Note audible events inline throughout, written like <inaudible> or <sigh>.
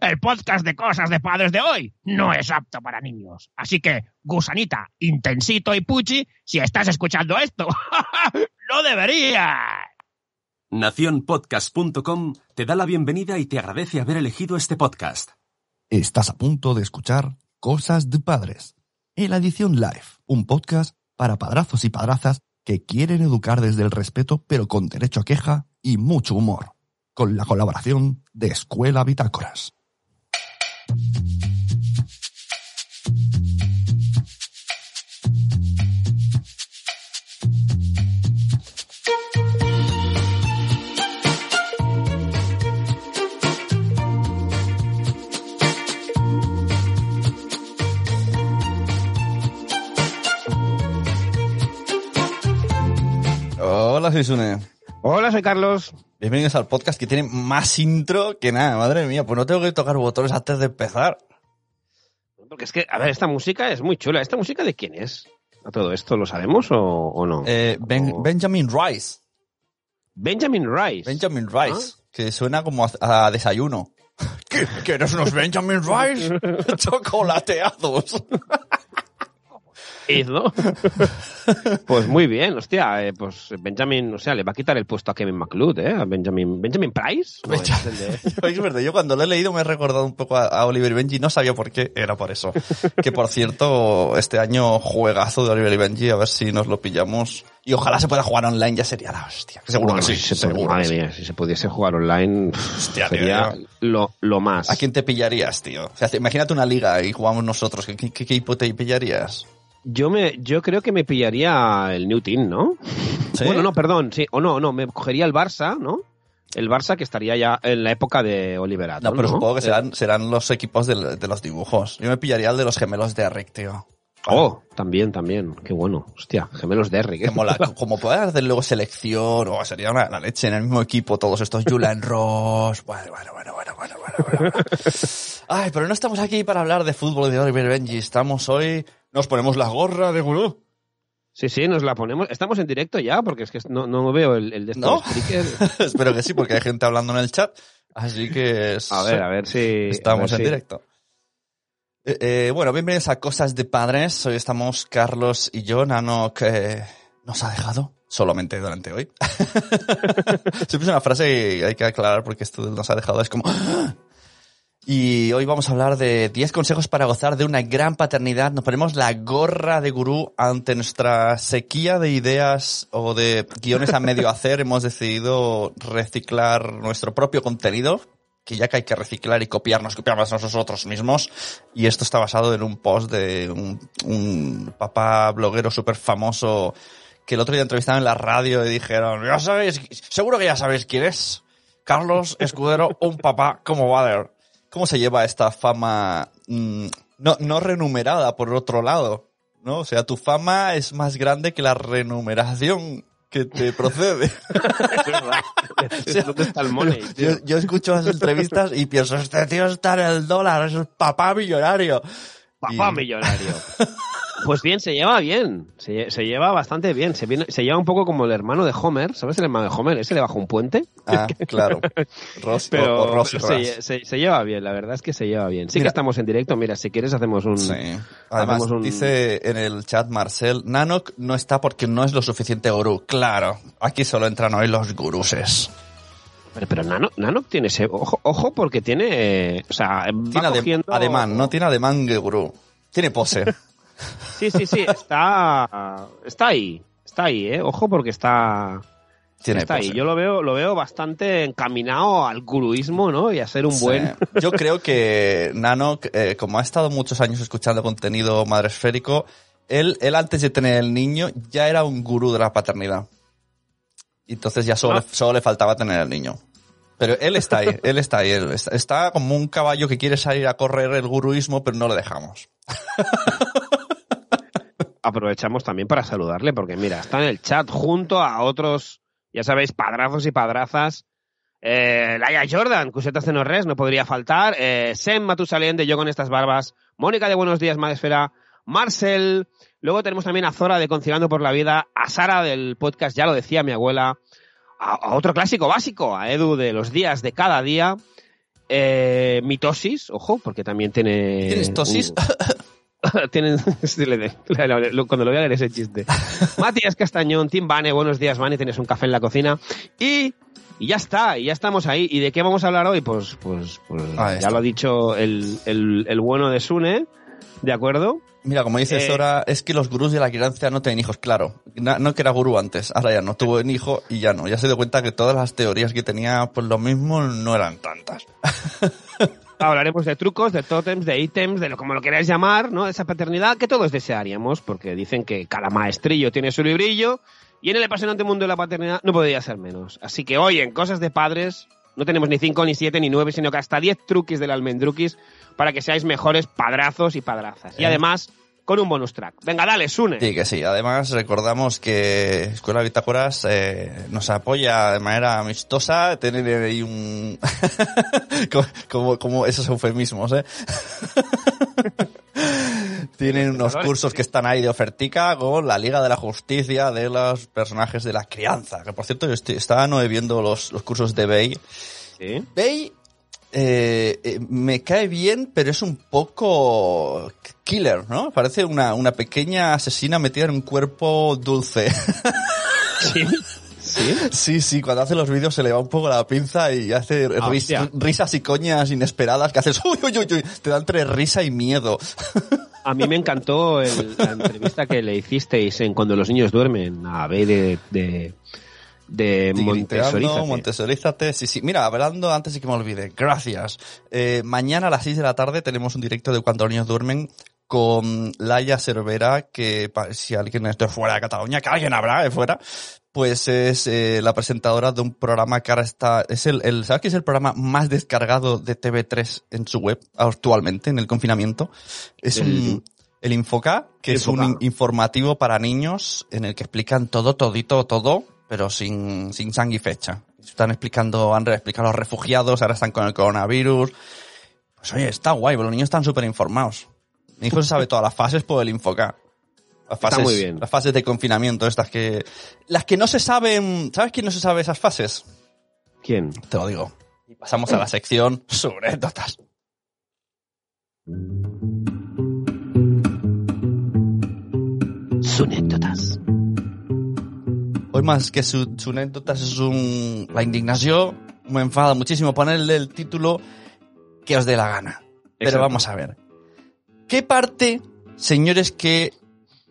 El podcast de cosas de padres de hoy no es apto para niños. Así que, gusanita, intensito y puchi, si estás escuchando esto, <laughs> no deberías. Naciónpodcast.com te da la bienvenida y te agradece haber elegido este podcast. Estás a punto de escuchar Cosas de Padres, en la edición live, un podcast para padrazos y padrazas que quieren educar desde el respeto pero con derecho a queja y mucho humor, con la colaboración de Escuela Bitácoras. Hola, soy Sune. Hola, soy Carlos. Bienvenidos al podcast que tiene más intro que nada. Madre mía, pues no tengo que tocar botones antes de empezar. Porque es que, a ver, esta música es muy chula. ¿Esta música de quién es? ¿A todo esto lo sabemos o, o no? Eh, Ben- O- Benjamin Rice. Benjamin Rice. Benjamin Rice. Que suena como a, a desayuno. <laughs> ¿Qué- ¿Quieres unos Benjamin Rice? <laughs> <laughs> Chocolateados. ¿No? <laughs> pues muy bien, hostia, eh, pues Benjamin, o sea, le va a quitar el puesto a Kevin McLeod, ¿eh? A Benjamin, Benjamin Price. No, Benja- <laughs> es verdad, yo cuando lo he leído me he recordado un poco a, a Oliver y Benji, no sabía por qué, era por eso. <laughs> Que por cierto, este año juegazo de Oliver y Benji, a ver si nos lo pillamos. Y ojalá se pueda jugar online, ya sería la hostia. Seguro Bueno, que sí, si se seguro madre mía, si se pudiese jugar online, Hostia, sería tío. lo, lo más. ¿A quién te pillarías, tío? O sea, te- imagínate una liga y jugamos nosotros, ¿qué, qué, te pillarías? Yo me, yo creo que me pillaría el New Team, ¿no? ¿Sí? Bueno, no, perdón, sí, o no, no, me cogería el Barça, ¿no? El Barça que estaría ya en la época de Oliver Atom, No, pero ¿no? supongo que Eh, serán, serán los equipos de, los dibujos. Yo me pillaría el de los gemelos de Rick, tío. Oh, también, también, qué bueno. Hostia, gemelos de Eric. Que mola. <laughs> Como poder hacer luego selección, o sería una, la leche en el mismo equipo, todos estos Julian <laughs> Ross. Bueno, bueno, bueno, bueno, bueno, bueno, bueno. Ay, pero no estamos aquí para hablar de fútbol de Oliver Benji. Estamos hoy, nos ponemos la gorra de gurú. Sí, sí, nos la ponemos. Estamos en directo ya, porque es que no, no veo el, el de ¿No? <laughs> Espero que sí, porque hay gente hablando en el chat. Así que A ver, a ver si. estamos ver en si- directo. Eh, eh, bueno, bienvenidos a Cosas de Padres. Hoy estamos Carlos y yo. Nano que nos ha dejado solamente durante hoy. <laughs> Siempre es una frase que hay que aclarar porque esto nos ha dejado es como... Y hoy vamos a hablar de 10 consejos para gozar de una gran paternidad. Nos ponemos la gorra de gurú ante nuestra sequía de ideas o de guiones a medio <laughs> hacer. Hemos decidido reciclar nuestro propio contenido, que ya que hay que reciclar y copiarnos, copiarnos a nosotros mismos. Y esto está basado en un post de un, un papá bloguero súper famoso que el otro día entrevistaron en la radio y dijeron, ya sabéis, seguro que ya sabéis quién es. Carlos Escudero, un papá como Bader. ¿Cómo se lleva esta fama mm, no, no renumerada, por otro lado? ¿No? O sea, tu fama es más grande que la renumeración que te <laughs> procede. Es verdad. <laughs> ¿Dónde está el money? tío? Yo, escucho las entrevistas y pienso, este tío está en el dólar, es un papá millonario. Papá Y- millonario. <laughs> Pues bien, se lleva bien. Se, lle- se lleva bastante bien. Se, viene- se lleva un poco como el hermano de Homer. ¿Sabes el hermano de Homer? Ese le baja un puente. Ah, claro. Ross, Pero o Ross y se, Ras. se- se lleva bien, la verdad es que se lleva bien. Sí Mira. que estamos en directo. Mira, si quieres hacemos un... Sí. Además, hacemos un- dice en el chat Marcel, Nanok no está porque no es lo suficiente gurú. Claro, aquí solo entran hoy los guruses. Pero, pero Nano, Nano tiene ese... Ojo, ojo porque tiene... o sea, va Tiene adem- cogiendo- ademán, no tiene ademán de gurú. Tiene pose. <laughs> Sí, sí, sí. Está... Está ahí. Está ahí, ¿eh? Ojo porque está... Tiene está ahí. Yo lo veo, lo veo bastante encaminado al guruismo, ¿no? Y a ser un Sí. buen... Yo creo que Nanok, eh, como ha estado muchos años escuchando contenido madre esférico, él, él antes de tener el niño ya era un gurú de la paternidad. Entonces ya solo, Ah. solo le faltaba tener el niño. Pero él está ahí, él está ahí, él está, está como un caballo que quiere salir a correr el guruismo, pero no le dejamos. Aprovechamos también para saludarle, porque mira, está en el chat junto a otros, ya sabéis, padrazos y padrazas. Eh, Laia Jordan, Cuseta Cenorres, no podría faltar. Eh, Sem Matusalén de Yo con estas barbas. Mónica de Buenos Días, Madesfera. Marcel. Luego tenemos también a Zora de Conciliando por la Vida. A Sara del podcast Ya lo decía mi abuela. A, a otro clásico básico, a Edu de los días de cada día. Eh, mitosis, ojo, porque también tiene. ¿Tienes tosis? un- <laughs> <laughs> tienen, <laughs> cuando lo voy a leer ese chiste. <laughs> Matías Castañón, Tim Bane, buenos días, Bane, tienes un café en la cocina. Y, y ya está, y ya estamos ahí. ¿Y de qué vamos a hablar hoy? Pues, pues, pues Ahí ya está. lo ha dicho el, el, el bueno de Sune, ¿de acuerdo? Mira, como dice Eh, Sora, es que los gurús de la crianza no tienen hijos, claro. Na- No que era gurú antes, ahora ya no tuvo un hijo y ya no. Ya se dio cuenta que todas las teorías que tenía, pues lo mismo no eran tantas. Hablaremos de trucos, de tótems, de ítems, de lo como lo queráis llamar, ¿no? Esa paternidad que todos desearíamos, porque dicen que cada maestrillo tiene su librillo y en el apasionante mundo de la paternidad no podría ser menos. Así que hoy en Cosas de Padres no tenemos ni cinco, ni siete, ni nueve, sino que hasta diez truquis del almendruquis para que seáis mejores padrazos y padrazas. Y Eh. además, con un bonus track. Venga, dale, Sune. Sí, que sí. Además, recordamos que Escuela Bitácoras eh, nos apoya de manera amistosa. Tener ahí un... <laughs> como, como, esos eufemismos, ¿eh? <laughs> Tienen unos cursos que están ahí de ofertica con la Liga de la Justicia de los personajes de la crianza. Que por cierto, yo estoy, estaba no viendo los, los cursos de Bay. Sí. Bay eh, eh, me cae bien, pero es un poco killer, ¿no? Parece una, una pequeña asesina metida en un cuerpo dulce. <laughs> Sí. Sí. sí, sí, cuando hace los vídeos se le va un poco la pinza y hace ris- hostia. risas y coñas inesperadas que haces, <laughs> uy, uy, uy, uy, te da entre risa y miedo. <laughs> A mí me encantó el- la entrevista que le hicisteis en Cuando los niños duermen a Bey de, de, de. Montesorízate. Sí, sí. Mira, hablando antes de que me olvide, gracias. Eh, mañana a las 6 de la tarde tenemos un directo de Cuando los niños duermen con Laia Cervera, que si alguien es de fuera de Cataluña, que alguien habrá de fuera, pues es eh, la presentadora de un programa que ahora está, es el, el, ¿sabes qué es el programa más descargado de TV3 en su web actualmente, en el confinamiento? Es El- un, el Infoca, que es un Infoca. informativo para niños en el que explican todo, todito, todo, pero sin, sin sang y fecha. Están explicando, han explicado a los refugiados, ahora están con el coronavirus. Pues oye, está guay, los niños están súper informados. Mi hijo se sabe todas las fases por el Infoca. Las Está fases, muy bien. Las fases de confinamiento, estas que... Las que no se saben... ¿Sabes quién no se sabe esas fases? ¿Quién? Te lo digo. Y pasamos a la sección sobre anécdotas. Sunécdotas. Hoy más que su, su anécdotas es un, la indignación. Me enfada muchísimo ponerle el título que os dé la gana. Pero Exacto. vamos a ver. ¿Qué parte, señores que...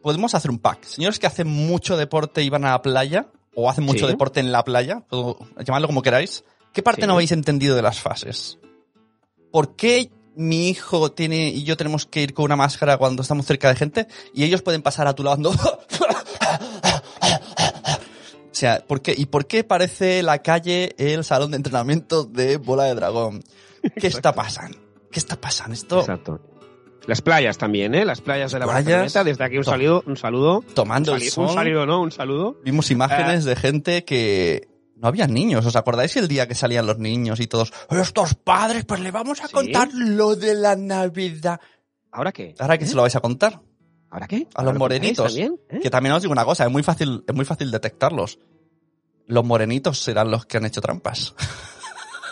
Podemos hacer un pack. Señores que hacen mucho deporte y van a la playa, o hacen mucho Sí. deporte en la playa, puedo llamarlo como queráis. ¿Qué parte Sí. no habéis entendido de las fases? ¿Por qué mi hijo tiene y yo tenemos que ir con una máscara cuando estamos cerca de gente y ellos pueden pasar a tu lado andando? <laughs> O sea, ¿por qué? ¿y por qué parece la calle el salón de entrenamiento de Bola de Dragón? ¿Qué está pasando? ¿Qué está pasando? Esto Exacto. Las playas también, ¿eh? Las playas de la Playas. Barceloneta. Desde aquí un saludo, un saludo. tomando Un el sali- sol. un saludo, ¿no? Un saludo. Vimos imágenes Eh. de gente que no había niños. ¿Os acordáis el día que salían los niños y todos, estos padres, pues le vamos a Sí. contar lo de la Navidad? ¿Ahora qué? Ahora que ¿Eh? se lo vais a contar. ¿Ahora qué? A los ¿Ahora lo morenitos. también? ¿Eh? Que también os digo una cosa, es muy fácil, es muy fácil detectarlos. Los morenitos serán los que han hecho trampas.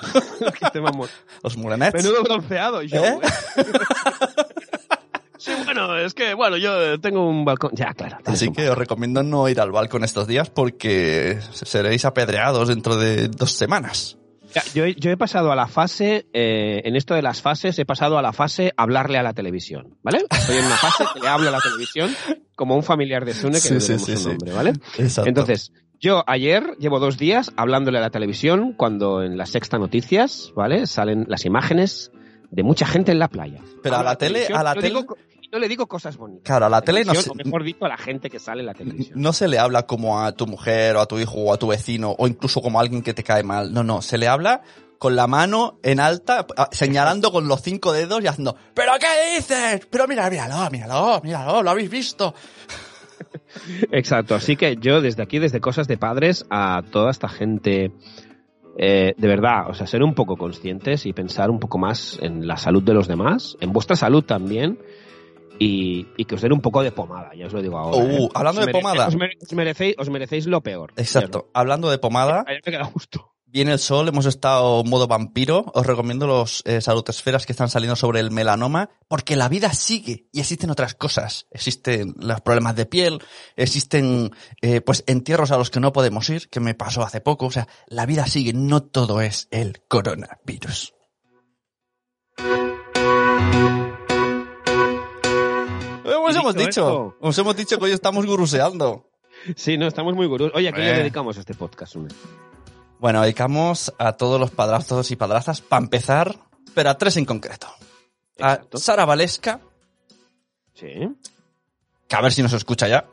<laughs> Los morenets. Menudo bronceado, yo. ¿Eh? <laughs> sí, bueno, es que, bueno, yo tengo un balcón. Ya, claro. Así un que os recomiendo no ir al balcón estos días porque seréis apedreados dentro de dos semanas. Ya, Yo, he- yo he pasado a la fase, eh, en esto de las fases, he pasado a la fase hablarle a la televisión, ¿vale? Estoy en una fase que le hablo a la televisión como un familiar de Sune que Sí, le sí, sí, su sí. nombre, ¿vale? Exacto. Entonces, yo ayer llevo dos días hablándole a la televisión cuando en la sexta noticias, ¿vale? Salen las imágenes de mucha gente en la playa. Pero a Hablo la tele- televisión, a la tele- digo yo le digo cosas bonitas. Claro, a la tele no se, O mejor dicho, a la gente que sale en la televisión. no se le habla como a tu mujer o a tu hijo o a tu vecino o incluso como a alguien que te cae mal. No, no, se le habla con la mano en alta, a- señalando con los cinco dedos y haciendo, ¿pero qué dices? Pero mira, míralo, míralo, míralo, lo habéis visto. Exacto, así que yo desde aquí, desde Cosas de Padres, a toda esta gente, eh, de verdad, o sea, ser un poco conscientes y pensar un poco más en la salud de los demás, en vuestra salud también, y, y que os den un poco de pomada, ya os lo digo ahora. Uh, ¿eh? hablando Os de pomada. Os, mere- os merecéis, os merecéis lo peor. Exacto. Hablando de pomada, Ayer me queda justo. Viene el sol, hemos estado modo vampiro. Os recomiendo los eh, salutesferas que están saliendo sobre el melanoma, porque la vida sigue y existen otras cosas. Existen los problemas de piel, existen eh, pues entierros a los que no podemos ir, que me pasó hace poco. O sea, la vida sigue, no todo es el coronavirus. Os hemos dicho, esto. os hemos dicho que hoy estamos guruseando. Sí, no, estamos muy gurús. Oye, ¿a qué le dedicamos a este podcast? Bueno, dedicamos a todos los padrazos y padrazas para empezar, pero a tres en concreto. A. Sara Valesca, Sí. que a ver si nos escucha ya,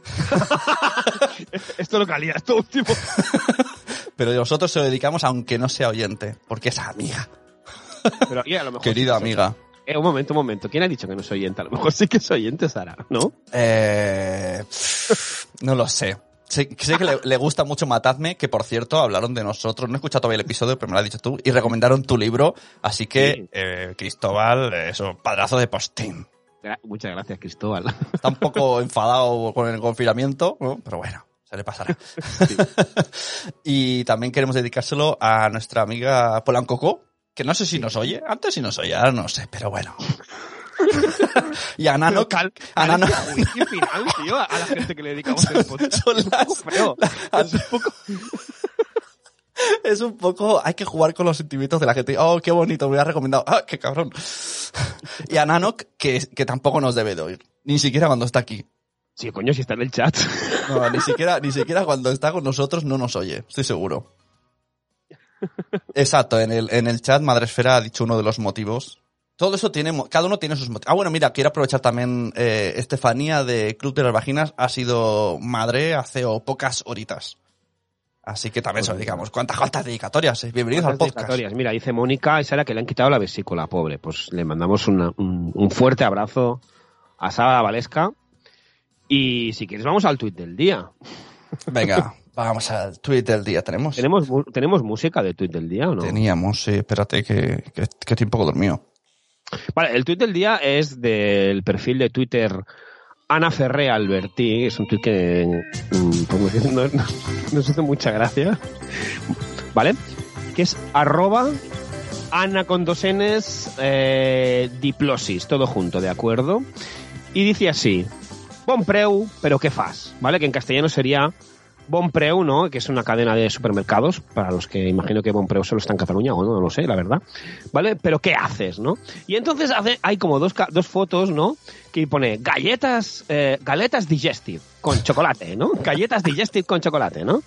<laughs> Esto lo calía, esto último. <laughs> pero nosotros se lo dedicamos aunque no sea oyente, porque es amiga, Pero oye, a lo mejor querida sí amiga. Eh, un momento, un momento. ¿Quién ha dicho que no soy oyente? A lo mejor sí que soy oyente, Sara, ¿no? Eh, no lo sé. Sé, sé que le, le gusta mucho Matadme, que por cierto hablaron de nosotros. No he escuchado todavía el episodio, pero me lo has dicho tú. Y recomendaron tu libro. Así que, Sí. eh, Cristóbal, eso, padrazo de postín. Muchas gracias, Cristóbal. <laughs> Está un poco enfadado con el confinamiento, ¿no? pero bueno, se le pasará. <laughs> y también queremos dedicárselo a nuestra amiga Polancoco, que no sé si nos oye, antes sí nos oye, ahora no sé, pero bueno. Y a Nano, cal, a Nano- final, tío, a la gente que le dedicamos el podcast. son Es un poco las- feo. las- Es un poco- es un poco, hay que jugar con los sentimientos de la gente. Oh, qué bonito, me ha recomendado. Ah, qué cabrón. y a Nanok, que, que tampoco nos debe de oír, ni siquiera cuando está aquí. Sí, coño, si está en el chat. No, ni siquiera, ni siquiera cuando está con nosotros no nos oye, estoy seguro. <laughs> Exacto, en el, en el chat Madresfera ha dicho uno de los motivos. Todo eso tiene, cada uno tiene sus motivos. Ah, bueno, mira, quiero aprovechar también, eh, Estefanía de Club de las Vaginas ha sido madre hace o pocas horitas. Así que también se lo dedicamos. ¿Cuántas, cuántas dedicatorias? eh? Bienvenidos al ¿Cuántas podcast. dedicatorias? Mira, dice Mónica y Sara que le han quitado la vesícula, pobre. Pues le mandamos una- un, un fuerte abrazo a Sara Valesca. Y si quieres, vamos al tuit del día. Venga, <laughs> vamos al tweet del día. ¿Tenemos? ¿Tenemos, ¿tenemos música de tuit del día o no? Teníamos, sí, espérate que, que, que estoy un poco dormido. Vale, el tuit del día es del perfil de Twitter Ana Ferré Alberti. Es un tuit que mm, pues, no, no- nos hace mucha gracia. ¿Vale? Que es arroba Ana con dos Ns eh, diplosis, todo junto, ¿de acuerdo? Y dice así, Bon preu, pero ¿qué fas? ¿Vale? Que en castellano sería Bon preu, ¿no? Que es una cadena de supermercados, para los que imagino que Bon preu solo está en Cataluña, o no, no lo sé, la verdad. ¿Vale? Pero ¿qué haces, no? Y entonces hace, hay como dos, dos fotos, ¿no? Que pone galletas, eh, galetas digestive con chocolate, ¿no? Galletas digestive con chocolate, ¿no?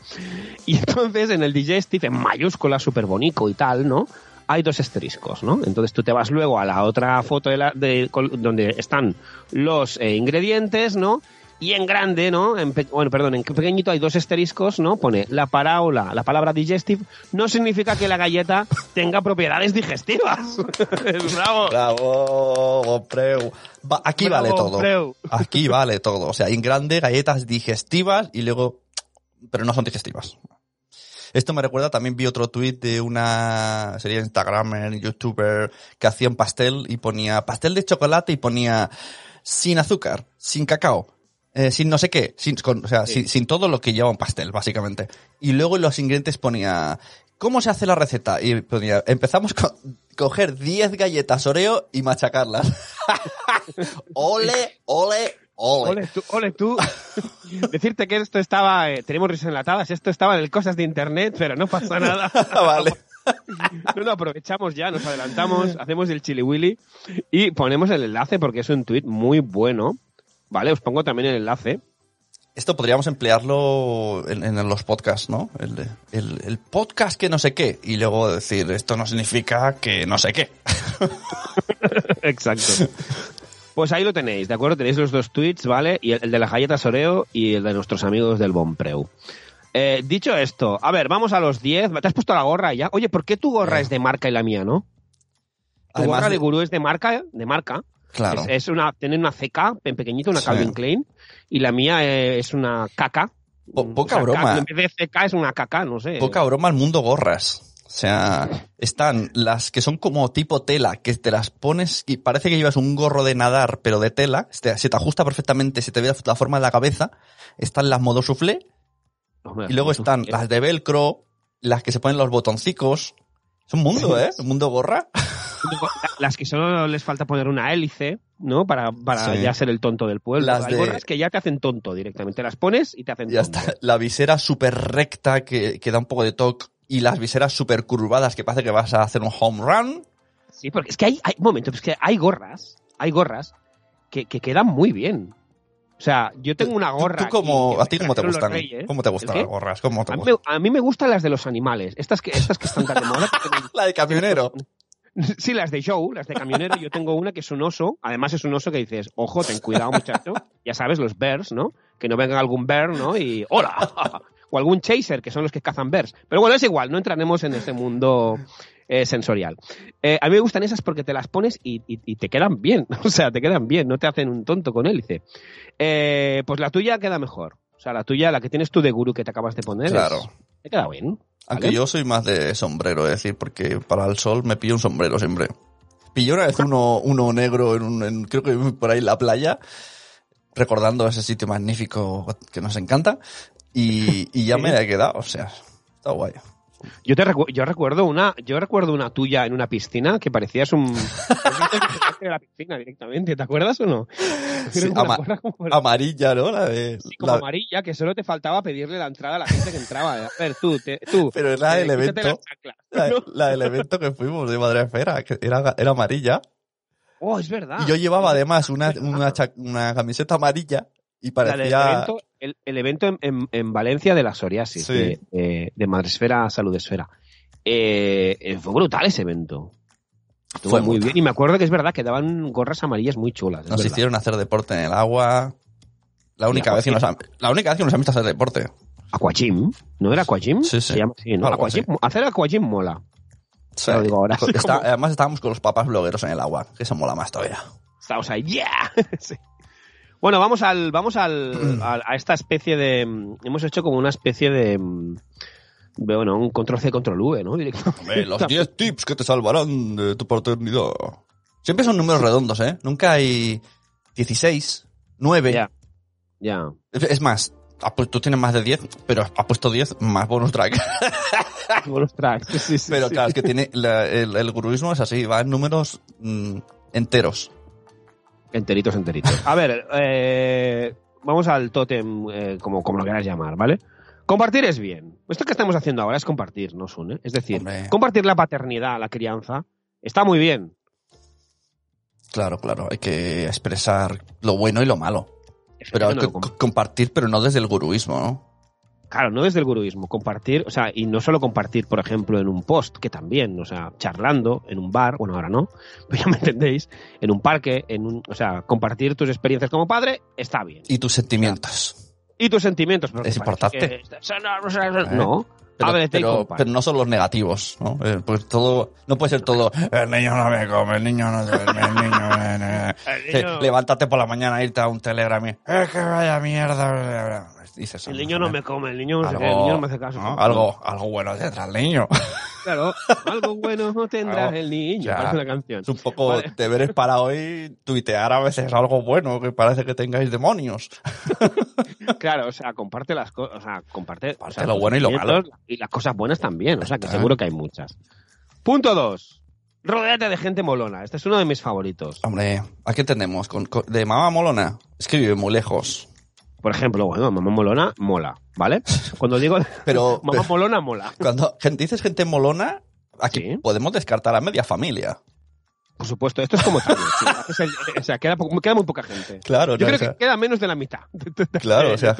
Y entonces en el digestive, en mayúscula, súper bonito y tal, ¿no? Hay dos asteriscos, ¿no? Entonces tú te vas luego a la otra foto de la, donde están los eh, ingredientes, ¿no? Y en grande, ¿no? En bueno, perdón, en pequeñito hay dos asteriscos, ¿no? Pone la parábola, la palabra digestive, no significa que la galleta tenga propiedades digestivas. <laughs> Bravo. Bravo. Va- aquí Bravo, vale todo. Aquí vale todo. O sea, en grande, galletas digestivas y luego, pero no son digestivas. Esto me recuerda, también vi otro tuit de una sería Instagramer, youtuber, que hacía un pastel y ponía pastel de chocolate y ponía sin azúcar, sin cacao, eh, sin no sé qué, sin, con- o sea, Sí. sin, sin todo lo que lleva un pastel, básicamente. Y luego en los ingredientes ponía, ¿cómo se hace la receta? Y ponía, empezamos con <laughs> coger 10 galletas Oreo y machacarlas. <laughs> ole, ole, ole. Ole tú, ole tú. <laughs> Decirte que esto estaba, eh, tenemos risas enlatadas, esto estaba en el cosas de internet, pero no pasa nada. vale. No aprovechamos ya, nos adelantamos, hacemos el chili willy y ponemos el enlace porque es un tweet muy bueno. Vale, os pongo también el enlace. Esto podríamos emplearlo en, en los podcasts, ¿no? El, el- el podcast que no sé qué. Y luego decir, esto no significa que no sé qué. <laughs> Exacto. Pues ahí lo tenéis, ¿de acuerdo? Tenéis los dos tweets, ¿vale? Y el, el de las galletas Oreo y el de nuestros amigos del Bonpreu. Eh, dicho esto, a ver, vamos a los 10. ¿Te has puesto la gorra ya? Oye, ¿por qué tu gorra Eh. es de marca y la mía no? Tu Además gorra de de- gurú es de marca, de marca. Claro. Es, es una, tiene una CK en pequeñito, una Sí. Calvin Klein, y la mía eh, es una KK. Po- Mm, poca o sea, broma. En vez de CK es una KK, no sé. Poca broma al mundo gorras. O sea, están las que son como tipo tela, que te las pones y parece que llevas un gorro de nadar, pero de tela. Se se te ajusta perfectamente, se te ve la forma de la cabeza. Están las modo soufflé Hombre, y luego están las de velcro, las que se ponen los botoncicos. Es un mundo, <laughs> ¿eh? Un mundo gorra. Las que solo les falta poner una hélice, ¿no? Para, para Sí. ya ser el tonto del pueblo. Las Hay de- gorras que ya te hacen tonto directamente. Las pones y te hacen Ya tonto. está. La visera súper recta que, que da un poco de toque. Y las viseras súper curvadas que parece que vas a hacer un home run. Sí, porque es que hay, hay un momento, es que hay gorras, hay gorras que, que quedan muy bien. O sea, yo tengo una Tú- gorra. ¿Tú, como, que a ti cómo te gustan? Reyes. ¿Cómo te gustan ¿El las gorras? ¿Cómo te A mí, gustan? me, a mí me gustan las de los animales. Estas que, estas que están tan de moda. <laughs> La de camionero. <laughs> Sí, las de Joe, las de camionero. Yo tengo una que es un oso. Además es un oso que dices, ojo, ten cuidado, muchacho. Ya sabes, los bears, ¿no? Que no venga algún bear, ¿no? Y ¡hola! <laughs> O algún chaser, que son los que cazan bears. Pero bueno, es igual, no entraremos en ese mundo eh, sensorial. Eh, a mí me gustan esas porque te las pones y, y- y te quedan bien. <laughs> O sea, te quedan bien, no te hacen un tonto con hélice. Eh, pues la tuya queda mejor. O sea, la tuya, la que tienes tú de gurú que te acabas de poner, es- Claro. te queda bien. Aunque ¿Vale? yo soy más de sombrero, es decir, porque para el sol me pillo un sombrero siempre. Pillé una vez uno, uno negro en, un, en- creo que por ahí en la playa, recordando ese sitio magnífico que nos encanta, y, y ya me he quedado, o sea, está guay. Yo te recu- yo recuerdo una, yo recuerdo una tuya en una piscina que parecías un <laughs> de la piscina directamente, ¿te acuerdas o no? Sí, ama- como, Amarilla, ¿no? La de... sí, como la- amarilla, que solo te faltaba pedirle la entrada a la gente que entraba. A ver, tú, te- tú. pero era eh, el quítate evento, <laughs> la, del evento que fuimos de Madrefera, que era, era amarilla. Oh, es verdad. y yo llevaba además una, una, una camiseta amarilla y La del parecía... evento, el, el evento en, en- en Valencia de la psoriasis, Sí. de, de Madresfera a Saludesfera. Eh, eh, fue brutal ese evento. Estuvo Fue muy brutal. bien. Y me acuerdo que es verdad que daban gorras amarillas muy chulas. Nos hicieron hacer deporte en el agua. La única, vez que sí. nos la única vez que nos han visto hacer deporte. Aquagym, ¿no era Aquagym? Sí, sí. Se llama así, ¿no? Hacer Aquagym mola. Sí. Lo digo ahora. Está- Como- <laughs> además estábamos con los papás blogueros en el agua, que eso mola más todavía. Estamos ahí, ¡yeah! <laughs> Sí. Bueno, vamos al, vamos <clears throat> al, a esta especie de, mm, hemos hecho como una especie de, mm, de, bueno, un control C, control V, ¿no? Hombre, los 10 tips que te salvarán de tu paternidad. Siempre son números redondos, ¿eh? Nunca hay 16, 9. Ya, ya. Es más, tú tienes más de 10, pero has puesto 10 más bonus track. <laughs> Bonus track. Sí, sí, pero sí. claro, es que tiene la- el, el guruismo es así, va en números mm, enteros. Enteritos, enteritos. A ver, eh, vamos al tótem, eh, como, como lo quieras llamar, ¿vale? Compartir es bien. Esto que estamos haciendo ahora es compartir, ¿no, Sune? Es decir, Hombre. compartir la paternidad, la crianza, está muy bien. Claro, claro, hay que expresar lo bueno y lo malo. Pero hay No co- compartir, pero no desde el guruismo, ¿no? Claro, no desde el guruismo, compartir, o sea, y no solo compartir, por ejemplo, en un post, que también, o sea, charlando en un bar, bueno, ahora no, <laughs> pero ya me entendéis, en un parque, en un, o sea, compartir tus experiencias como padre está bien. Y tus sentimientos. Y tus sentimientos, porque Es importante. que- No, Pero, pero, pero no son los negativos, ¿no? Eh, Pues todo, no puede ser todo, el niño no me come, el niño no duerme, el niño... eh, <laughs> eh". El niño- Eh, levántate por la mañana irte a un telegram y, es que vaya mierda. Dices, El niño no me come, el niño no, sé algo, qué, el niño no me hace caso. ¿no? algo, algo bueno detrás del niño. <laughs> Claro, algo bueno no tendrá Algo- el niño, ya. parece una canción. Es un poco Vale. deberes para hoy tuitear a veces algo bueno, que parece que tengáis demonios. <laughs> Claro, o sea, comparte las cosas, o sea, comparte, o Comparte sea, lo bueno y lo sentimientos Y las cosas buenas también, o sea, que seguro que hay muchas. Punto dos. Rodéate de gente molona. Este es uno de mis favoritos. Hombre, ¿a qué tenemos? Con, con- de mamá molona. Es que vive muy lejos. Por ejemplo, bueno, mamá molona, mola, ¿vale? Cuando digo <laughs> Pero, mamá pero molona, mola. cuando gente, dices gente molona, aquí Sí. podemos descartar a media familia. Por supuesto, esto es como sí. O sea, queda, queda muy poca gente. Claro, Yo ¿no? creo O sea, que queda menos de la mitad. Claro, de o sea.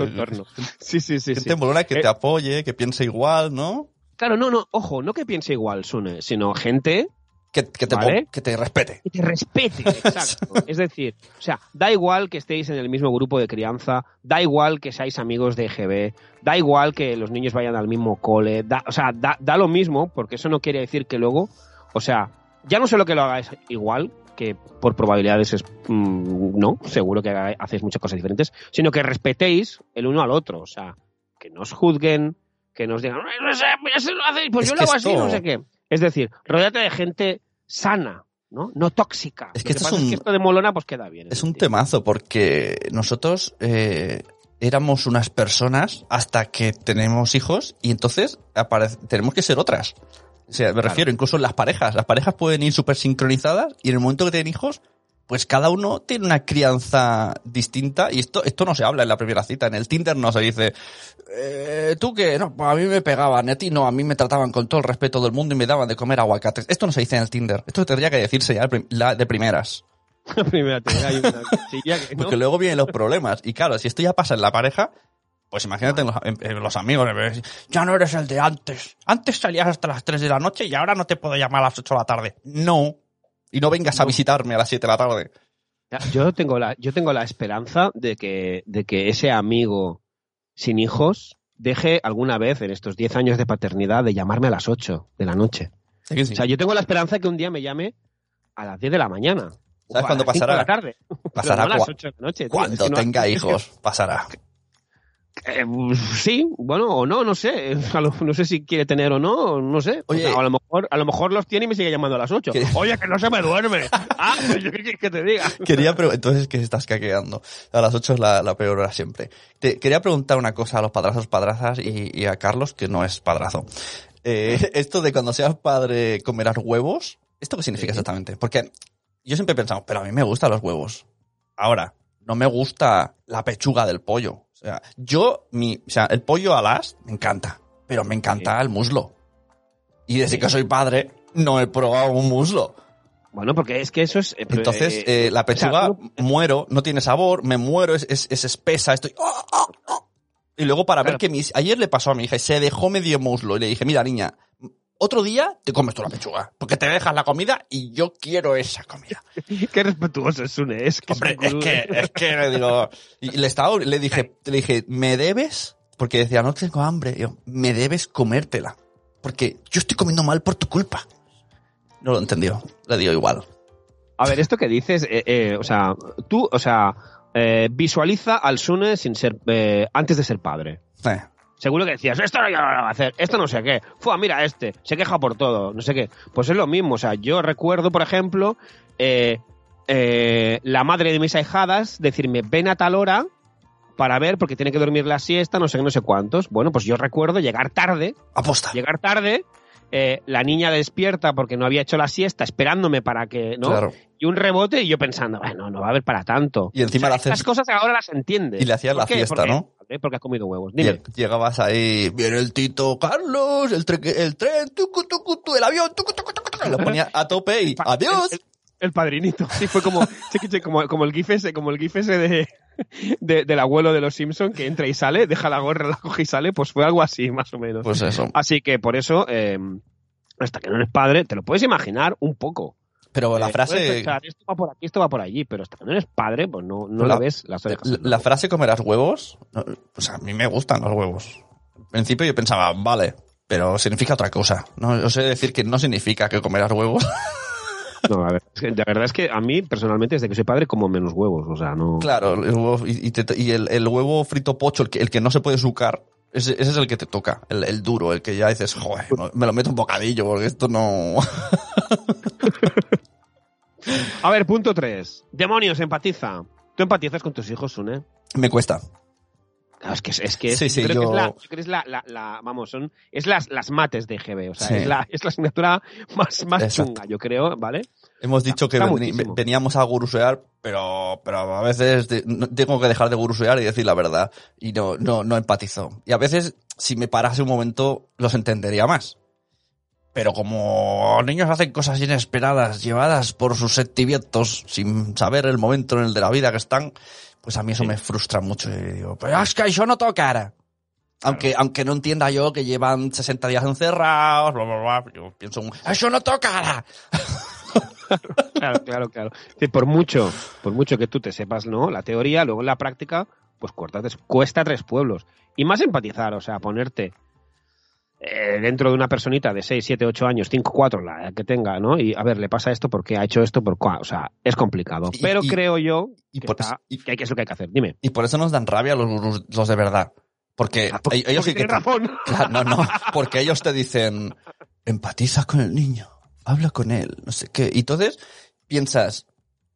Sí, sí, sí. gente sí. molona que Eh, te apoye, que piense igual, ¿no? Claro, no, no, ojo, no que piense igual, Sune, sino gente Que, que te, ¿Vale? que te respete. que te respete, <laughs> exacto. es decir, o sea, da igual que estéis en el mismo grupo de crianza, da igual que seáis amigos de EGB, da igual que los niños vayan al mismo cole, da, o sea, da, da lo mismo, porque eso no quiere decir que luego, o sea, ya no solo que lo hagáis igual, que por probabilidades es mm, no, seguro que hacéis muchas cosas diferentes, sino que respetéis el uno al otro, o sea, que no os juzguen, que nos digan, "Ay, no sé, pues pues yo lo hago así, no sé qué. Es decir, rodeate de gente sana, ¿no? No tóxica. Es Lo que esto es un- que esto de Molona pues queda bien. Es un temazo porque nosotros eh, éramos unas personas hasta que tenemos hijos y entonces tenemos que ser otras. O sea, me refiero incluso en las parejas. Las parejas pueden ir súper sincronizadas y en el momento que tienen hijos, pues cada uno tiene una crianza distinta y esto, esto no se habla en la primera cita. En el Tinder no se dice, eh, ¿tú qué? No, pues a mí me pegaban, a ti no, a mí me trataban con todo el respeto del mundo y me daban de comer aguacates. Esto no se dice en el Tinder. Esto tendría que decirse ya de primeras. <laughs> La primera teoría hay una cosilla que no. Porque luego vienen los problemas. Y claro, si esto ya pasa en la pareja, pues imagínate en los, en- los amigos. Ya no eres el de antes. Antes salías hasta las 3 de la noche y ahora no te puedo llamar a las 8 de la tarde. No. Y no vengas a visitarme a las 7 de la tarde. Yo tengo la, yo tengo la esperanza de que, de que ese amigo sin hijos deje alguna vez en estos 10 años de paternidad de llamarme a las 8 de la noche. O sea, yo tengo la esperanza que un día me llame a las 10 de la mañana. ¿Sabes a cuándo pasará? de la tarde. Pasará <laughs> no a las cua- 8 de la noche. tío. Cuando Es que no- tenga hijos, pasará. Eh, sí, bueno, o no, no sé. <laughs> No sé si quiere tener o no, no sé. O Oye. sea, a lo mejor, a lo mejor los tiene y me sigue llamando a las 8. ¿Qué? Oye, que no se me duerme. <laughs> ah, pues que te diga. Quería pero entonces que estás caqueando. A las 8 es la, la peor hora siempre. Te, quería preguntar una cosa a los padrazos, padrazas y, y a Carlos, que no es padrazo. Eh, <laughs> esto de cuando seas padre comerás huevos, ¿esto qué significa exactamente? Porque yo siempre he pensado, pero a mí me gustan los huevos. Ahora, no me gusta la pechuga del pollo. O sea, yo, mi, o sea, el pollo alas me encanta, pero me encanta el muslo. Y desde Sí. que soy padre, no he probado un muslo. Bueno, porque es que eso es. eh, Entonces, eh, eh, la o sea, pechuga, tú- muero, no tiene sabor, me muero, es, es, es espesa, estoy... ¡ah, ah, ah! Y luego para ver que mis... Ayer le pasó a mi hija y se dejó medio muslo y le dije, mira niña, otro día te comes tú la pechuga, porque te dejas la comida y yo quiero esa comida. <laughs> Qué respetuoso es Sune, es que Hombre, un es que, es que le digo... Y le estaba, le dije, le dije, ¿me debes? Porque decía, no tengo hambre. Y yo, me debes comértela. Porque yo estoy comiendo mal por tu culpa. No lo entendió. Le digo igual. A ver, esto que dices, eh, eh, o sea, tú, o sea, eh, visualiza al Sune sin ser, eh, antes de ser padre. Eh, Seguro que decías, esto no yo no lo voy a hacer, esto no sé qué. Fua, mira este, se queja por todo, no sé qué. Pues es lo mismo, o sea, yo recuerdo, por ejemplo, eh, eh, la madre de mis ahijadas decirme, ven a tal hora para ver, porque tiene que dormir la siesta, no sé qué, no sé cuántos. Bueno, pues yo recuerdo llegar tarde, aposta. llegar tarde, eh, la niña despierta porque no había hecho la siesta, esperándome para que, ¿no? Claro. Y un rebote y yo pensando, bueno, no va a haber para tanto. Y encima le haces- Estas cosas ahora las entiendes. Y le hacías ¿Por la qué? fiesta, Porque- ¿no? Porque has comido huevos. Dime. Llegabas ahí, viene el Tito Carlos, el, tre- el tren, tucu, tucu, tu, el avión, tucu, tucu, tucu, tucu, y lo ponía a tope y adiós. El, el- el padrinito. Sí, fue como, como, como el gif ese, como el gif ese de, de- del abuelo de los Simpson que entra y sale, deja la gorra, la coge y sale, pues fue algo así, más o menos. Pues eso. Así que por eso, eh, hasta que no eres padre, te lo puedes imaginar un poco. Pero la frase, pensar, esto va por aquí, esto va por allí, pero hasta que no eres padre, pues no, no La- la ves orejas. la, la frase comerás huevos, pues a mí me gustan los huevos. En principio yo pensaba, vale, pero significa otra cosa. No, yo sé decir que no significa que comerás huevos. <laughs> No, a ver, la verdad es que a mí, personalmente, desde que soy padre, como menos huevos, o sea, no... claro, el huevo, y, y te- y el, el huevo frito pocho, el que, el que no se puede sucar, ese, ese es el que te toca, el, el duro, el que ya dices, joder, me lo meto un bocadillo porque esto no... <laughs> A ver, punto 3. Demonios, empatiza. ¿Tú empatizas con tus hijos, Sune? me cuesta. Claro, es que es, que es- Sí, sí, yo que es la, yo creo que es la, la- la- vamos, son, es las, las mates de GB, o sea, Sí. es, la, es la asignatura más, más Exacto. chunga, yo creo, ¿vale? Hemos dicho que Está veníamos a gurusear, pero, pero a veces de- no- tengo que dejar de gurusear y decir la verdad. Y no, no, no empatizo. Y a veces, si me parase un momento, los entendería más. Pero como niños hacen cosas inesperadas, llevadas por sus sentimientos, sin saber el momento en el de la vida que están, pues a mí eso me frustra mucho. Y digo, pero es que eso no tocara. Aunque, aunque no entienda yo que llevan 60 días encerrados, bla, bla, bla, yo pienso, un, eso no tocará. <laughs> claro, claro, claro. Por mucho, por mucho que tú te sepas, ¿no? La teoría, luego en la práctica, pues cuesta, cuesta tres pueblos. Y más empatizar, o sea, ponerte eh, dentro de una personita de 6, 7, 8 años, 5, 4, la que tenga, ¿no? Y a ver, le pasa esto porque ha hecho esto, por cuá. O sea, es complicado. Y- Pero y- creo yo y que, por está- eso- y- que hay que es lo que hay que hacer. Dime. Y por eso nos dan rabia los los de verdad. Porque Ah, ellos sí que... razón. <laughs> Claro, no, no, porque ellos te dicen, empatiza con el niño, habla con él, no sé qué. Y entonces piensas,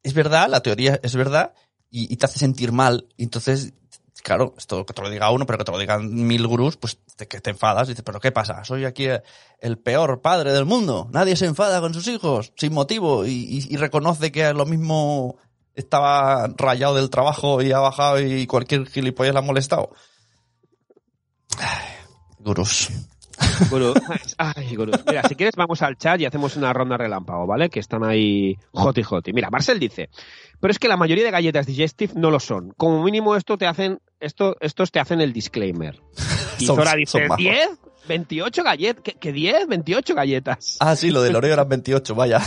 es verdad, la teoría es verdad, y, y te hace sentir mal. Y entonces, claro, esto que te lo diga uno, pero que te lo digan mil gurús, pues que te enfadas y dices, pero ¿qué pasa? Soy aquí el peor padre del mundo. Nadie se enfada con sus hijos, sin motivo, y, reconoce que lo mismo estaba rayado del trabajo y ha bajado y cualquier gilipollas le ha molestado. Gurús. Gurú. Ay. Mira, si quieres vamos al chat y hacemos una ronda relámpago, ¿vale? Que están ahí hot y hot. Mira, Marcel dice, pero es que la mayoría de galletas digestive no lo son. Como mínimo esto te hacen, esto, estos te hacen el disclaimer. <laughs> Y Son- Zora dice, majos. ¿10? ¿28 galletas? ¿Qué, qué 10? ¿28 galletas? Ah, sí, lo del Oreo eran 28, vaya.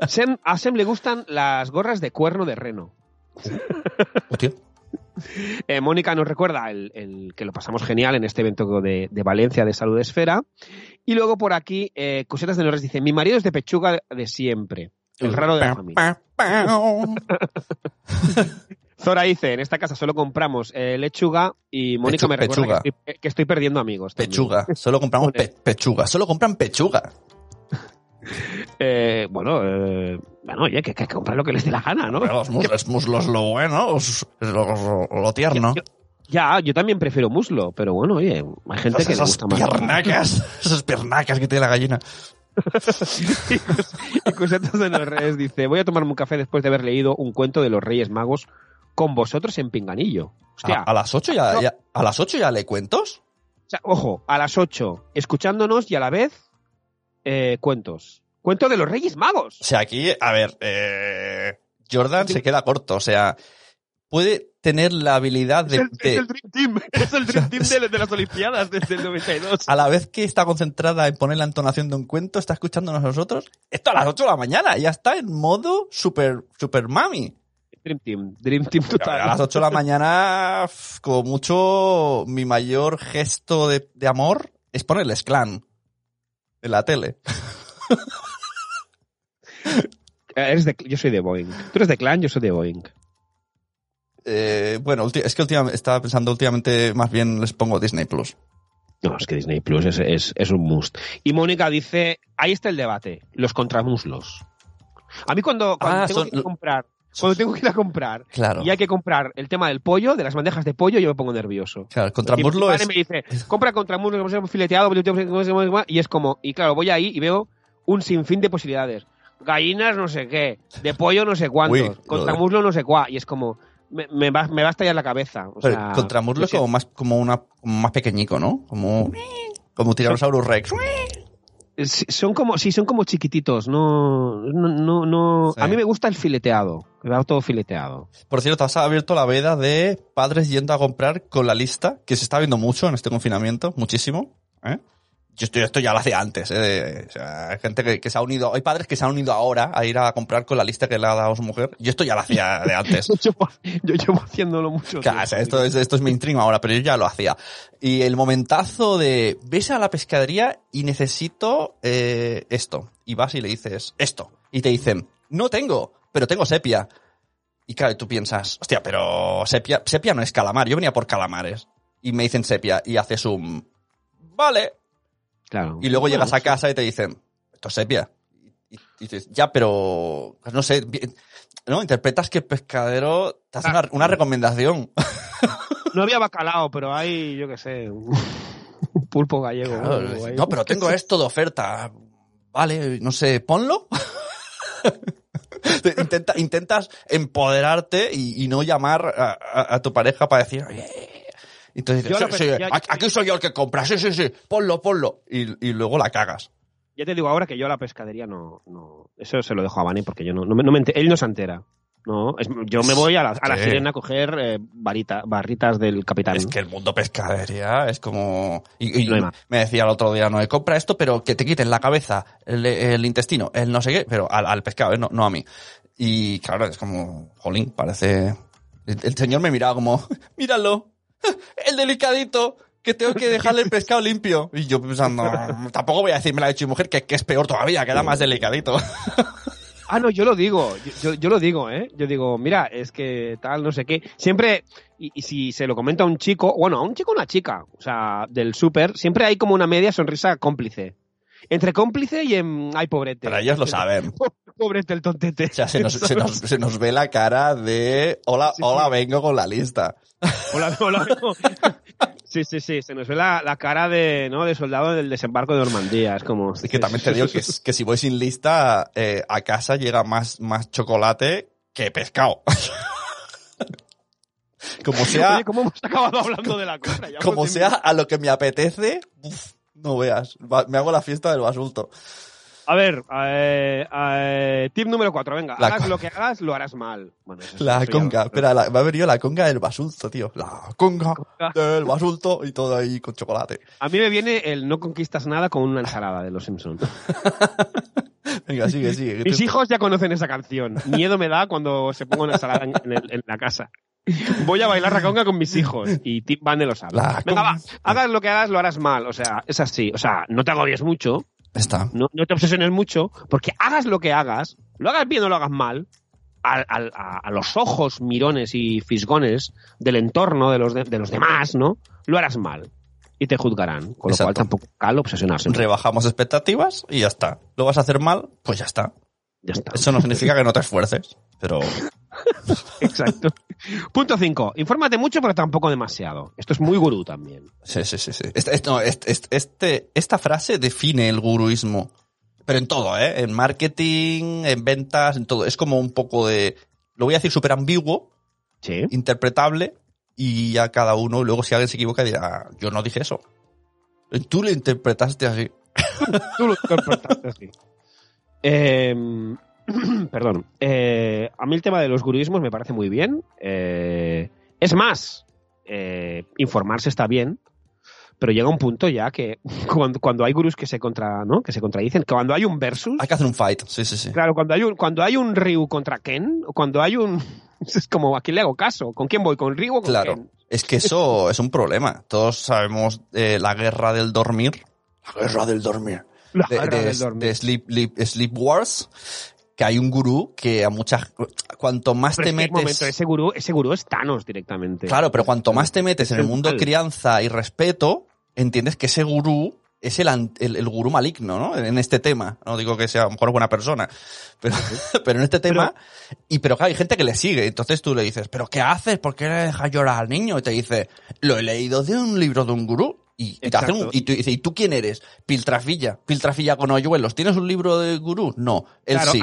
Sem- a Sem le gustan las gorras de cuerno de reno. Hostia. <laughs> Eh, Mónica nos recuerda el, el que lo pasamos genial en este evento de, de Valencia de Salud Esfera. Y luego por aquí, eh, Cosetas de Norres dice, mi marido es de pechuga de siempre. El raro de la familia. <laughs> Zora dice, en esta casa solo compramos eh, lechuga y Mónica Pechu- me recuerda que estoy, que estoy perdiendo amigos. también. Pechuga. Solo compramos pe- pechuga. Solo compran pechuga. <laughs> Eh, bueno, eh, bueno, oye, que, que hay que comprar lo que les dé la gana, ¿no? Los muslos, muslos lo bueno, los- lo, lo tierno. Yo- Ya, yo también prefiero muslo, pero bueno, oye, hay gente que le gusta más. piernacas, <laughs> esas piernacas que tiene la gallina. <laughs> Y Cosetas de los Reyes dice, voy a tomarme un café después de haber leído un cuento de los Reyes Magos con vosotros en Pinganillo. Hostia, A, a las 8 ya, No. ya- a las 8 ya le cuentos. o sea, ojo, a las 8, escuchándonos y a la vez eh, cuentos. Cuento de los Reyes Magos. O sea, aquí, a ver, eh, Jordan se queda corto. O sea, puede tener la habilidad de, es, el, de- es el Dream Team, es el Dream Team de, de las Olimpiadas desde el 92. a la vez que está concentrada en poner la entonación de un cuento, está escuchándonos a nosotros. Esto a las 8 de la mañana, ya está en modo super, super mami. Dream Team, Dream Team A total. las 8 de la mañana, como mucho, mi mayor gesto de, de amor es ponerles clan en la tele. <laughs> Eh, eres de- yo soy de Boeing. Tú eres de Clan, yo soy de Boeing. Eh, bueno, es que últimamente, estaba pensando últimamente, más bien les pongo Disney Plus. No, es que Disney Plus es, es, es un must. Y Mónica dice, ahí está el debate, los contramuslos. A mí cuando, cuando Ah, tengo son- que ir a comprar, cuando tengo que ir a comprar Claro. y hay que comprar el tema del pollo, de las bandejas de pollo, yo me pongo nervioso. Claro, Y contramuslo mi padre es, me dice, compra contramuslo, llama, fileteado, y es como, y claro, voy ahí y veo un sinfín de posibilidades. Gallinas no sé qué, de pollo no sé cuántos, Uy, contramuslo no sé cuá, y es como, me, me va, me va a estallar la cabeza. O sea, contramuslo es como más, como una, como más pequeñico, ¿no? Como, como Tyrannosaurus Rex. Sí, son como, sí, son como chiquititos, no, no, no, no- Sí. a mí me gusta el fileteado, va todo fileteado. Por cierto, has abierto la veda de padres yendo a comprar con la lista, que se está viendo mucho en este confinamiento, muchísimo. ¿eh? Yo esto, esto ya lo hacía antes, ¿eh? O sea, hay gente que, que se ha unido, hay padres que se han unido ahora a ir a comprar con la lista que le ha dado su mujer. Yo esto ya lo hacía de antes. <laughs> Yo, llevo- yo llevo haciéndolo mucho. Claro, o sea, esto es, esto es mainstream ahora, pero yo ya lo hacía. Y el momentazo de, ves a la pescadería y necesito eh, esto. Y vas y le dices, esto. Y te dicen, no tengo, pero tengo sepia. Y claro, tú piensas, hostia, pero sepia, sepia no es calamar. Yo venía por calamares. Y me dicen sepia y haces un, vale. Claro. Y luego llegas a casa y te dicen, esto es sepia. Y, y dices, ya, pero, no sé, bien- ¿no? Interpretas que el pescadero te hace Ah. una, una recomendación. <laughs> No había bacalao, pero hay, yo qué sé, un pulpo gallego. Claro, no, pero tengo esto de oferta. Vale, no sé, ponlo. <laughs> Intenta, intentas empoderarte y, y no llamar a, a- a tu pareja para decir, "Oye". Entonces Yo "Sí, sí, ya- aquí soy yo el que compra, sí, sí, sí, ponlo, ponlo. Y, y luego la cagas. Ya te digo ahora que yo a la pescadería no, no, eso se lo dejo a Vane porque yo no, no, me, no me ente- él no se entera. No, es- yo me voy a la, a la Sí. sirena a coger eh, varita- barritas del capitán. Es que el mundo pescadería es como... Y, y No hay más. me decía el otro día, no, eh, compra esto, pero que te quiten la cabeza, el, el intestino, el no sé qué, pero al, al pescado, ¿eh? no, no a mí. Y claro, es como, jolín, parece... El, el señor me miraba como, <laughs> míralo, <laughs> el delicadito, que tengo que dejarle el pescado limpio. Y yo pensando, tampoco voy a decirme la de hecho mujer que, es peor todavía, queda más delicadito. <laughs> Ah, no, yo lo digo, yo, yo- lo digo, ¿eh? Yo digo, mira, es que tal, no sé qué. Siempre, y, y si se lo comenta a un chico, bueno, a un chico o una chica, o sea, del súper, siempre hay como una media sonrisa cómplice. Entre cómplice y en, ay, pobrete. Pero ellos lo saben. <laughs> Pobrete el tontete. O sea, se nos, se nos, <laughs> se nos ve la cara de, hola, Sí, sí. hola, vengo con la lista. <laughs> Hola, hola. Sí, sí, sí, se nos ve la, la cara de, ¿no? de soldado del desembarco de Normandía. Es como. Es que también te digo que, que si voy sin lista, eh, a casa llega más, más chocolate que pescado. como sea, Oye, ¿cómo hemos acabado hablando de la compra? Ya como sea a lo que me apetece, uf, no veas. Me hago la fiesta del basulto. A ver, eh, eh, tip número cuatro, venga. La hagas lo que hagas, lo harás mal. Bueno, La conga. Espera, la- me ha venido la conga del basulto, tío. La conga del basulto y todo ahí con chocolate. A mí me viene el no conquistas nada con una ensalada de los Simpsons. <laughs> Venga, sigue, sigue. Mis hijos ya conocen esa canción. Miedo me da cuando se ponga una ensalada en, en el- en la casa. Voy a bailar la conga con mis hijos y Tip Van de lo sabe. Venga, va, hagas lo que hagas, lo harás mal. O sea, es así. O sea, no te agobies mucho, Está. no, no te obsesiones mucho, porque hagas lo que hagas, lo hagas bien o lo hagas mal, al- al- a, a los ojos mirones y fisgones del entorno de los, de, de los demás, ¿no? Lo harás mal. Y te juzgarán. Con lo cual tampoco cal obsesionarse. Rebajamos expectativas y ya está. ¿Lo vas a hacer mal? Pues ya está. Ya está. Eso no significa que no te esfuerces, pero <laughs> Exacto. Punto 5. Infórmate mucho, pero tampoco demasiado. Esto es muy gurú también. sí, sí, sí, sí. Este, este- no, este- este- este- esta frase define el guruismo. Pero en todo, ¿eh? En marketing, en ventas, en todo. Es como un poco de, lo voy a decir súper ambiguo, Sí. interpretable, y ya cada uno, luego si alguien se equivoca dirá, yo no dije eso. Tú lo interpretaste así. <laughs> Tú lo interpretaste así. Eh, <clears throat> perdón. Eh, a mí el tema de los guruismos me parece muy bien. Eh, es más, eh, informarse está bien, pero llega un punto ya que <laughs> cuando, cuando hay gurús que se contra, ¿no? que se contradicen, que cuando hay un versus, Hay que hacer un fight, sí, sí, sí. claro, cuando hay un, cuando hay un Ryu contra Ken, o cuando hay un <laughs> es como a quién le hago caso, ¿con quién voy? ¿Con Ryu o con Claro. Ken? Es que eso <laughs> es un problema. Todos sabemos eh, la guerra del dormir. La guerra del dormir. La de, guerra de- del dormir. de Sleep, Sleep- Sleep Wars, que hay un gurú que a muchas... Cuanto más Pero te metes... momento, ese gurú, ese gurú es Thanos directamente. Claro, pero cuanto más te metes en el mundo crianza y respeto, entiendes que ese gurú es el, el, el gurú maligno, ¿no? En este tema. No digo que sea, a lo mejor buena persona, <laughs> pero, pero en este tema, y pero claro, hay gente que le sigue. Entonces tú le dices, ¿pero qué haces? ¿Por qué le dejas llorar al niño? Y te dice, lo he leído de un libro de un gurú. Y, y te hace un- y tú ¿y tú quién eres? Piltrafilla. Piltrafilla con hoyuelos. ¿Tienes un libro de gurú? No. Él Claro, sí.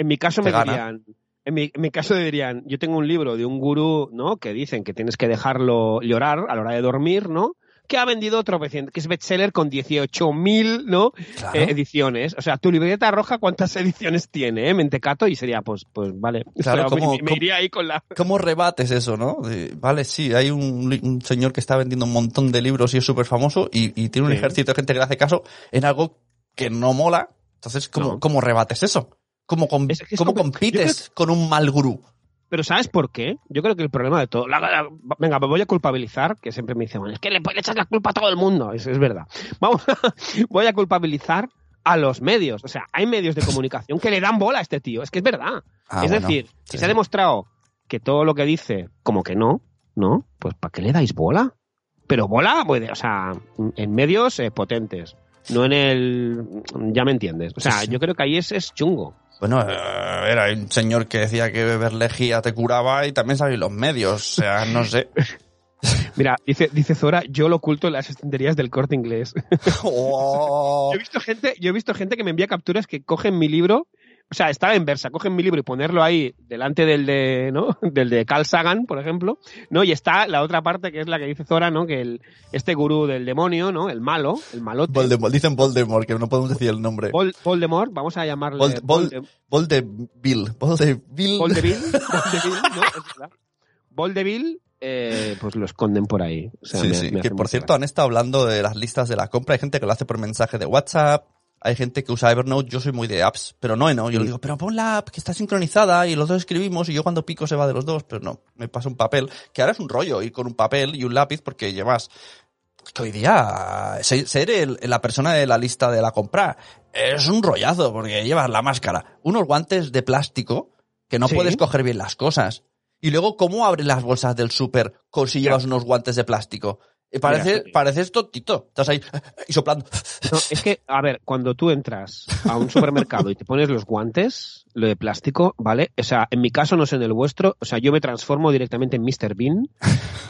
En mi caso me gana. dirían, en mi, en mi caso dirían, yo tengo un libro de un gurú, ¿no? Que dicen que tienes que dejarlo llorar a la hora de dormir, ¿no? Que ha vendido otro que es bestseller con 18.000, ¿no? Claro. Eh, ediciones. O sea, tu libreta roja, ¿cuántas ediciones tiene, eh? Mentecato y sería, pues, pues vale. <laughs> Claro, Pero ¿cómo- me, iría ahí con la... ¿Cómo rebates eso, no? Vale, sí, hay un, señor que está vendiendo un montón de libros y es súper famoso y, y tiene un Sí. ejército de gente que le hace caso en algo que no mola. Entonces, ¿cómo, No. cómo rebates eso? ¿Cómo, com- Es que es cómo como- compites con un mal gurú? Pero ¿sabes por qué? Yo creo que el problema de todo... la- la- venga, me voy a culpabilizar, que siempre me dicen, es que le, le echas la culpa a todo el mundo. Es, es verdad. Vamos, <laughs> voy a culpabilizar a los medios. O sea, hay medios de comunicación que le dan bola a este tío. Es que es verdad. Ah, es bueno. decir, si se ha demostrado que todo lo que dice, como que no, ¿no? Pues ¿para qué le dais bola? Pero bola, pues, o sea, en medios eh, potentes. No en el... Ya me entiendes. O sea, Sí, sí. yo creo que ahí es, es chungo. Bueno, eh, era un señor que decía que beber lejía te curaba y también salían los medios. O sea, no sé. <laughs> Mira, dice, dice Zora, yo lo oculto en las estanterías del corte inglés. <laughs> Oh. Yo he visto gente, yo he visto gente que me envía capturas que cogen mi libro, o sea, está en versa, cogen mi libro y ponerlo ahí delante del de, ¿no? <laughs> Del de Carl Sagan, por ejemplo, ¿no? Y está la otra parte que es la que dice Zora, ¿no? Que el, este gurú del demonio, ¿no? El malo, el malote. Voldemort, dicen Voldemort, que no podemos decir el nombre. Vol- Voldemort, vamos a llamarle Vold- Vold- Volde- Voldeville. Voldeville. Voldeville, <laughs> Voldeville, ¿no? Es verdad. Voldeville, eh, pues lo esconden por ahí. O sea, sí, me- sí. me Que por cierto han estado hablando de las listas de la compra. Hay gente que lo hace por mensaje de WhatsApp. Hay gente que usa Evernote. Yo soy muy de apps, pero no, no. Yo le digo, pero pon la app que está sincronizada y los dos escribimos y yo cuando pico se va de los dos. Pero no, me pasa un papel. Que ahora es un rollo ir con un papel y un lápiz porque llevas que hoy día se- ser el- la persona de la lista de la compra es un rollazo porque llevas la máscara, unos guantes de plástico que no Sí. puedes coger bien las cosas. Y luego, ¿cómo abres las bolsas del súper si llevas unos guantes de plástico? Eh, parece, Mira. pareces tontito. Estás ahí y soplando. No, es que, a ver, cuando tú entras a un supermercado y te pones los guantes, lo de plástico, ¿vale? O sea, en mi caso, no sé en el vuestro, o sea, yo me transformo directamente en Mr. Bean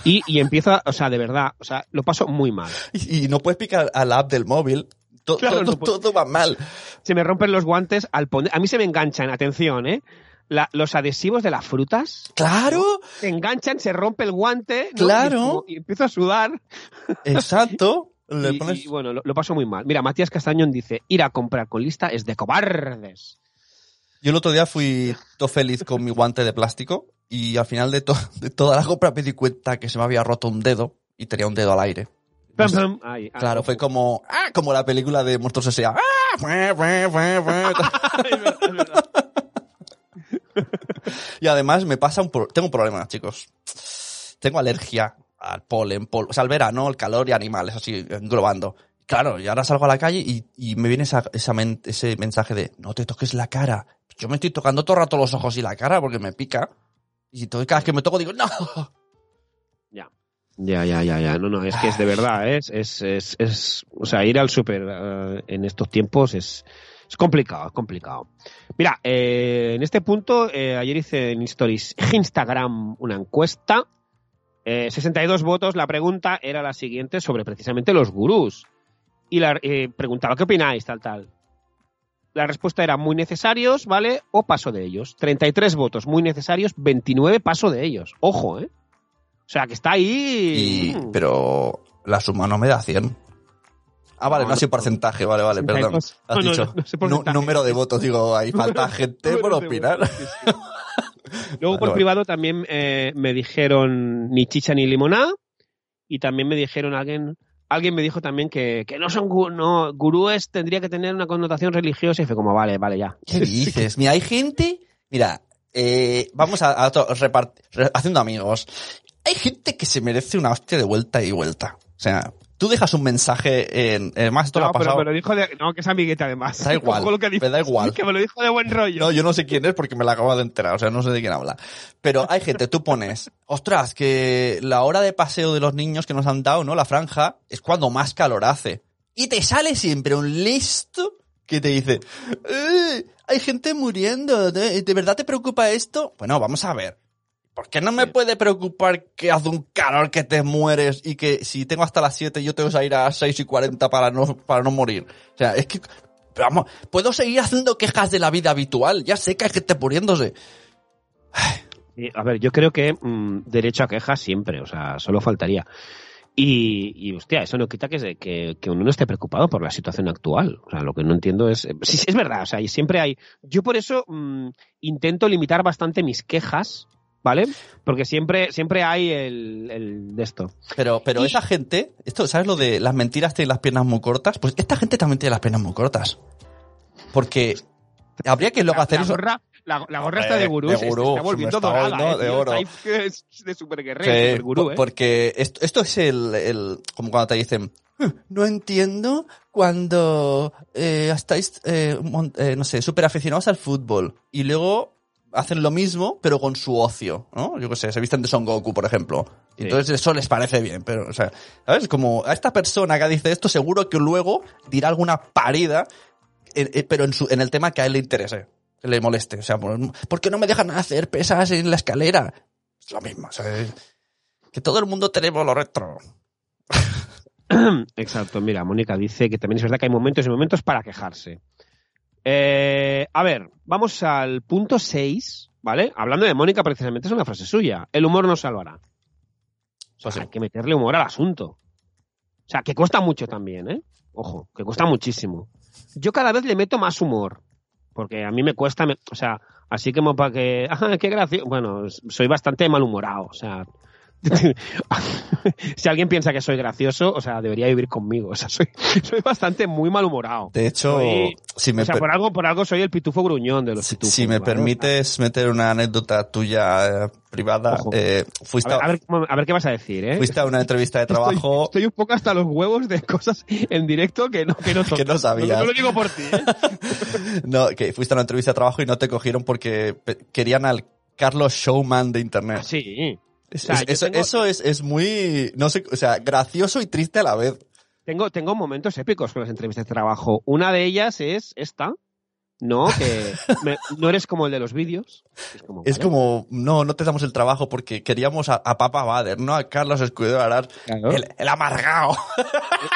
y, y empiezo, a- o sea, de verdad, o sea, lo paso muy mal. Y, y no puedes picar a la app del móvil. To- Claro, todo, no todo va mal. Se me rompen los guantes al poner, a mí se me enganchan, atención, ¿eh? La- los adhesivos de las frutas ¡Claro! se enganchan, se rompe el guante, ¿no? Claro. Y, y empiezo a sudar Exacto. <laughs> Le y, pones... y, bueno, lo, lo paso muy mal. Mira, Matías Castañón dice, ir a comprar con lista es de cobardes. Yo el otro día fui todo feliz con mi guante de plástico y al final de, to- de toda la compra me di cuenta que se me había roto un dedo y tenía un dedo al aire. Pam, pam. Ay, ah, Claro, fue como, ah, como la película de Monstruos S.A. ¡Ah! Fue, fue, fue, fue. Es verdad, es verdad. Y además me pasa un pro- tengo un problema, chicos. Tengo alergia al polen, pol- o sea, al verano, el calor y animales, así, englobando. Claro, y ahora salgo a la calle y, y me viene esa, esa men- ese mensaje de, no te toques la cara. Yo me estoy tocando todo el rato los ojos y la cara porque me pica. Y todo, cada vez que me toco digo, no. Ya. Ya, ya, ya, ya. No, no, es que es de verdad, ¿eh? es, es, es, es o sea, ir al súper eh, en estos tiempos es, es complicado, es complicado. Mira, eh, en este punto, eh, ayer hice en Stories Instagram una encuesta, eh, 62 votos, la pregunta era la siguiente sobre precisamente los gurús. Y la, eh, preguntaba, ¿qué opináis? Tal, tal. La respuesta era muy necesarios, ¿vale? O paso de ellos. 33 votos muy necesarios, 29 paso de ellos. Ojo, ¿eh? O sea, que está ahí. Pero la suma no me da 100. Ah, vale, No, ha sido porcentaje, vale, vale, perdón. 62. Has No, no, dicho no, no sé nu- porcentaje. número de votos, digo, ahí falta <laughs> gente por opinar. votos, sí, sí. Luego Vale, por vale. privado también eh, me dijeron ni chicha ni limoná y también me dijeron alguien alguien me dijo también que, que no son no, gurúes tendría que tener una connotación religiosa y fue como vale vale ya ¿Qué <laughs> dices? Mira, hay gente. Mira, eh, vamos a, a haciendo amigos. Hay gente que se merece una hostia de vuelta y vuelta. O sea, tú dejas un mensaje en. Además, esto lo no, ha pero pasado. me lo dijo de no que es amiguete además Da <laughs> igual, lo que me dices, da igual. que me lo dijo de buen rollo No, yo no sé quién es porque me la acabo de enterar, o sea, no sé de quién habla. Pero hay gente, tú pones, <laughs> ostras, que la hora de paseo de los niños que nos han dado, ¿no? La franja, es cuando más calor hace. Y te sale siempre un listo que te dice, "Eh, hay gente muriendo, ¿de, ¿de verdad te preocupa esto? Bueno, vamos a ver. ¿Por qué no me puede preocupar que hace un calor que te mueres y que si tengo hasta las 7 yo tengo que ir a las 6 y 40 para no, para no morir? O sea, es que, pero vamos, puedo seguir haciendo quejas de la vida habitual. Ya sé que hay gente muriéndose. Y, a ver, yo creo que mm, derecho a queja siempre, o sea, solo faltaría. Y, y hostia, eso no quita que, que, que uno no esté preocupado por la situación actual. O sea, lo que no entiendo es. eh, Sí, sí, es verdad, o sea, y siempre hay. Yo por eso mm, intento limitar bastante mis quejas, ¿vale? Porque siempre, siempre hay el, el de esto. Pero, pero Y- esa gente, esto, ¿sabes lo de las mentiras tienen las piernas muy cortas? Pues esta gente también tiene las piernas muy cortas. Porque habría que luego hacer la eso. gorra, la, la gorra está de gurú, de se, se gurú, está se me volviendo está dorada, volviendo eh, de oro. está es de super guerrero, Sí, super gurú, eh. Porque esto, esto es el, el, como cuando te dicen, "Eh, no entiendo cuando eh, estáis, eh, eh, no sé, súper aficionados al fútbol y luego hacen lo mismo pero con su ocio, ¿no? Yo qué sé, se visten de Son Goku, por ejemplo. Sí. Entonces eso les parece bien, pero, o sea, ¿sabes? Como a esta persona que dice esto seguro que luego dirá alguna parida, eh, eh, pero en, su, en el tema que a él le interese, que le moleste. O sea, por, ¿por qué no me dejan hacer pesas en la escalera? Es lo mismo, o sea, que todo el mundo tenemos lo retro. <coughs> Exacto, mira, Mónica dice que también es verdad que hay momentos y momentos para quejarse. Eh, a ver, vamos al punto 6, ¿vale? Hablando de Mónica, precisamente es una frase suya. El humor nos salvará. O sea, Pues hay que meterle humor al asunto. O sea, que cuesta mucho también, ¿eh? Ojo, que cuesta muchísimo. Yo cada vez le meto más humor. Porque a mí me cuesta, me- o sea, así como para que, <laughs> ah, qué gracioso. Bueno, soy bastante malhumorado, o sea. <laughs> si alguien piensa que soy gracioso, o sea, debería vivir conmigo. O sea, soy, soy bastante muy malhumorado. De hecho, Soy- si me, o sea, per- por algo, por algo soy el pitufo gruñón de los si, pitufos. si me ¿vale? permites meter una anécdota tuya eh, privada, eh, A fuiste, ver, a, a, ver, a ver qué vas a decir, ¿eh? fuiste a una entrevista de trabajo Estoy, un poco hasta los huevos de cosas en directo que no, que no, <laughs> que no sabías. No, lo digo por ti, ¿eh? <laughs> No, que fuiste a una entrevista de trabajo y no te cogieron porque querían al Carlos Showman de internet. Sí. Es- O sea, es- yo eso, tengo- eso es, es muy, no sé, o sea, gracioso y triste a la vez. Tengo, tengo momentos épicos con las entrevistas de trabajo. Una de ellas es esta, ¿no? Que me- no eres como el de los vídeos. Es como, Es ¿vale? como, no, no te damos el trabajo porque queríamos a, a Papa Bader, no a Carlos Escudero Arar, Claro. el, el amargado.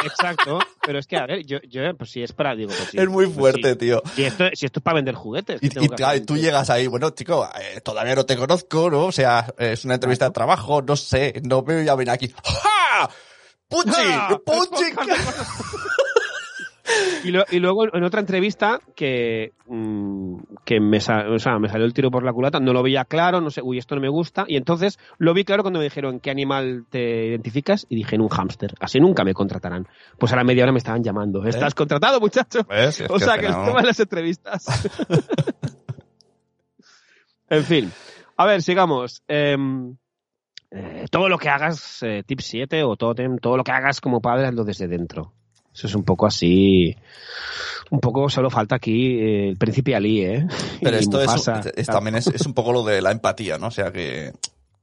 Exacto. Pero es que, a ver, yo, yo pues si es para, digo, pues sí, es muy pues fuerte, sí. tío. Si esto, si esto es para vender juguetes. ¿qué Y, tengo y claro, tú llegas ahí, bueno, chico, eh, todavía no te conozco, ¿no? O sea, es una entrevista de trabajo, no sé, no me voy a venir aquí. ¡Ja! ¡Puchi! <laughs> ¡Puchi! Y, lo- y luego en otra entrevista que, mm, que me, o sea, me salió el tiro por la culata, no lo veía claro, no sé, uy, esto no me gusta. Y entonces lo vi claro cuando me dijeron qué animal te identificas y dije en un hámster. Así nunca me contratarán. Pues a la media hora me estaban llamando. ¿Estás contratado, muchacho? Es o sea, que el tema de las entrevistas. <laughs> en fin. A ver, sigamos. Em, eh, todo lo que hagas, eh, tip 7 o totem, todo lo que hagas como padre, hazlo desde dentro. Eso es un poco así. Un poco solo falta aquí eh, el príncipe Ali, ¿eh? Pero Y esto es, Mufasa. es- también es, es un poco lo de la empatía, ¿no? O sea, que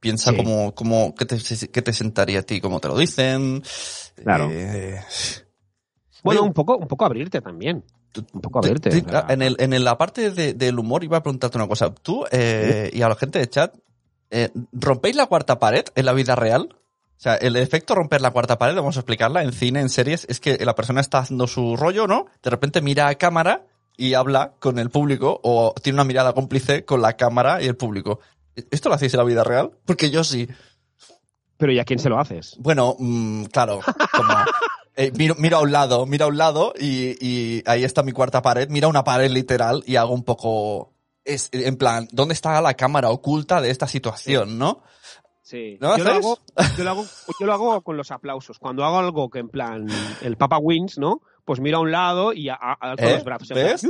piensa Sí. como, como, ¿qué te, qué te sentaría a ti? ¿Cómo te lo dicen? Claro. Eh, Bueno, un poco, un poco abrirte también. Un poco Te- abrirte. te- o sea, en, el, en la parte de- del humor iba a preguntarte una cosa. Tú eh, y a la gente de chat, eh, ¿rompéis la cuarta pared en la vida real? O sea, el efecto romper la cuarta pared, vamos a explicarla, en cine, en series, es que la persona está haciendo su rollo, ¿no? De repente mira a cámara y habla con el público o tiene una mirada cómplice con la cámara y el público. ¿Esto lo hacéis en la vida real? Porque yo sí. Pero ¿y a quién se lo haces? Bueno, mm, claro, como eh, miro, miro a un lado, miro a un lado y, y ahí está mi cuarta pared, mira una pared literal y hago un poco, es, en plan, ¿dónde está la cámara oculta de esta situación, no? Sí. ¿No yo, lo hago, yo, lo hago, yo lo hago con los aplausos. Cuando hago algo que en plan el Papa Wins, ¿no? Pues miro a un lado y a, a- ¿Eh? los brazos. ¿Ves?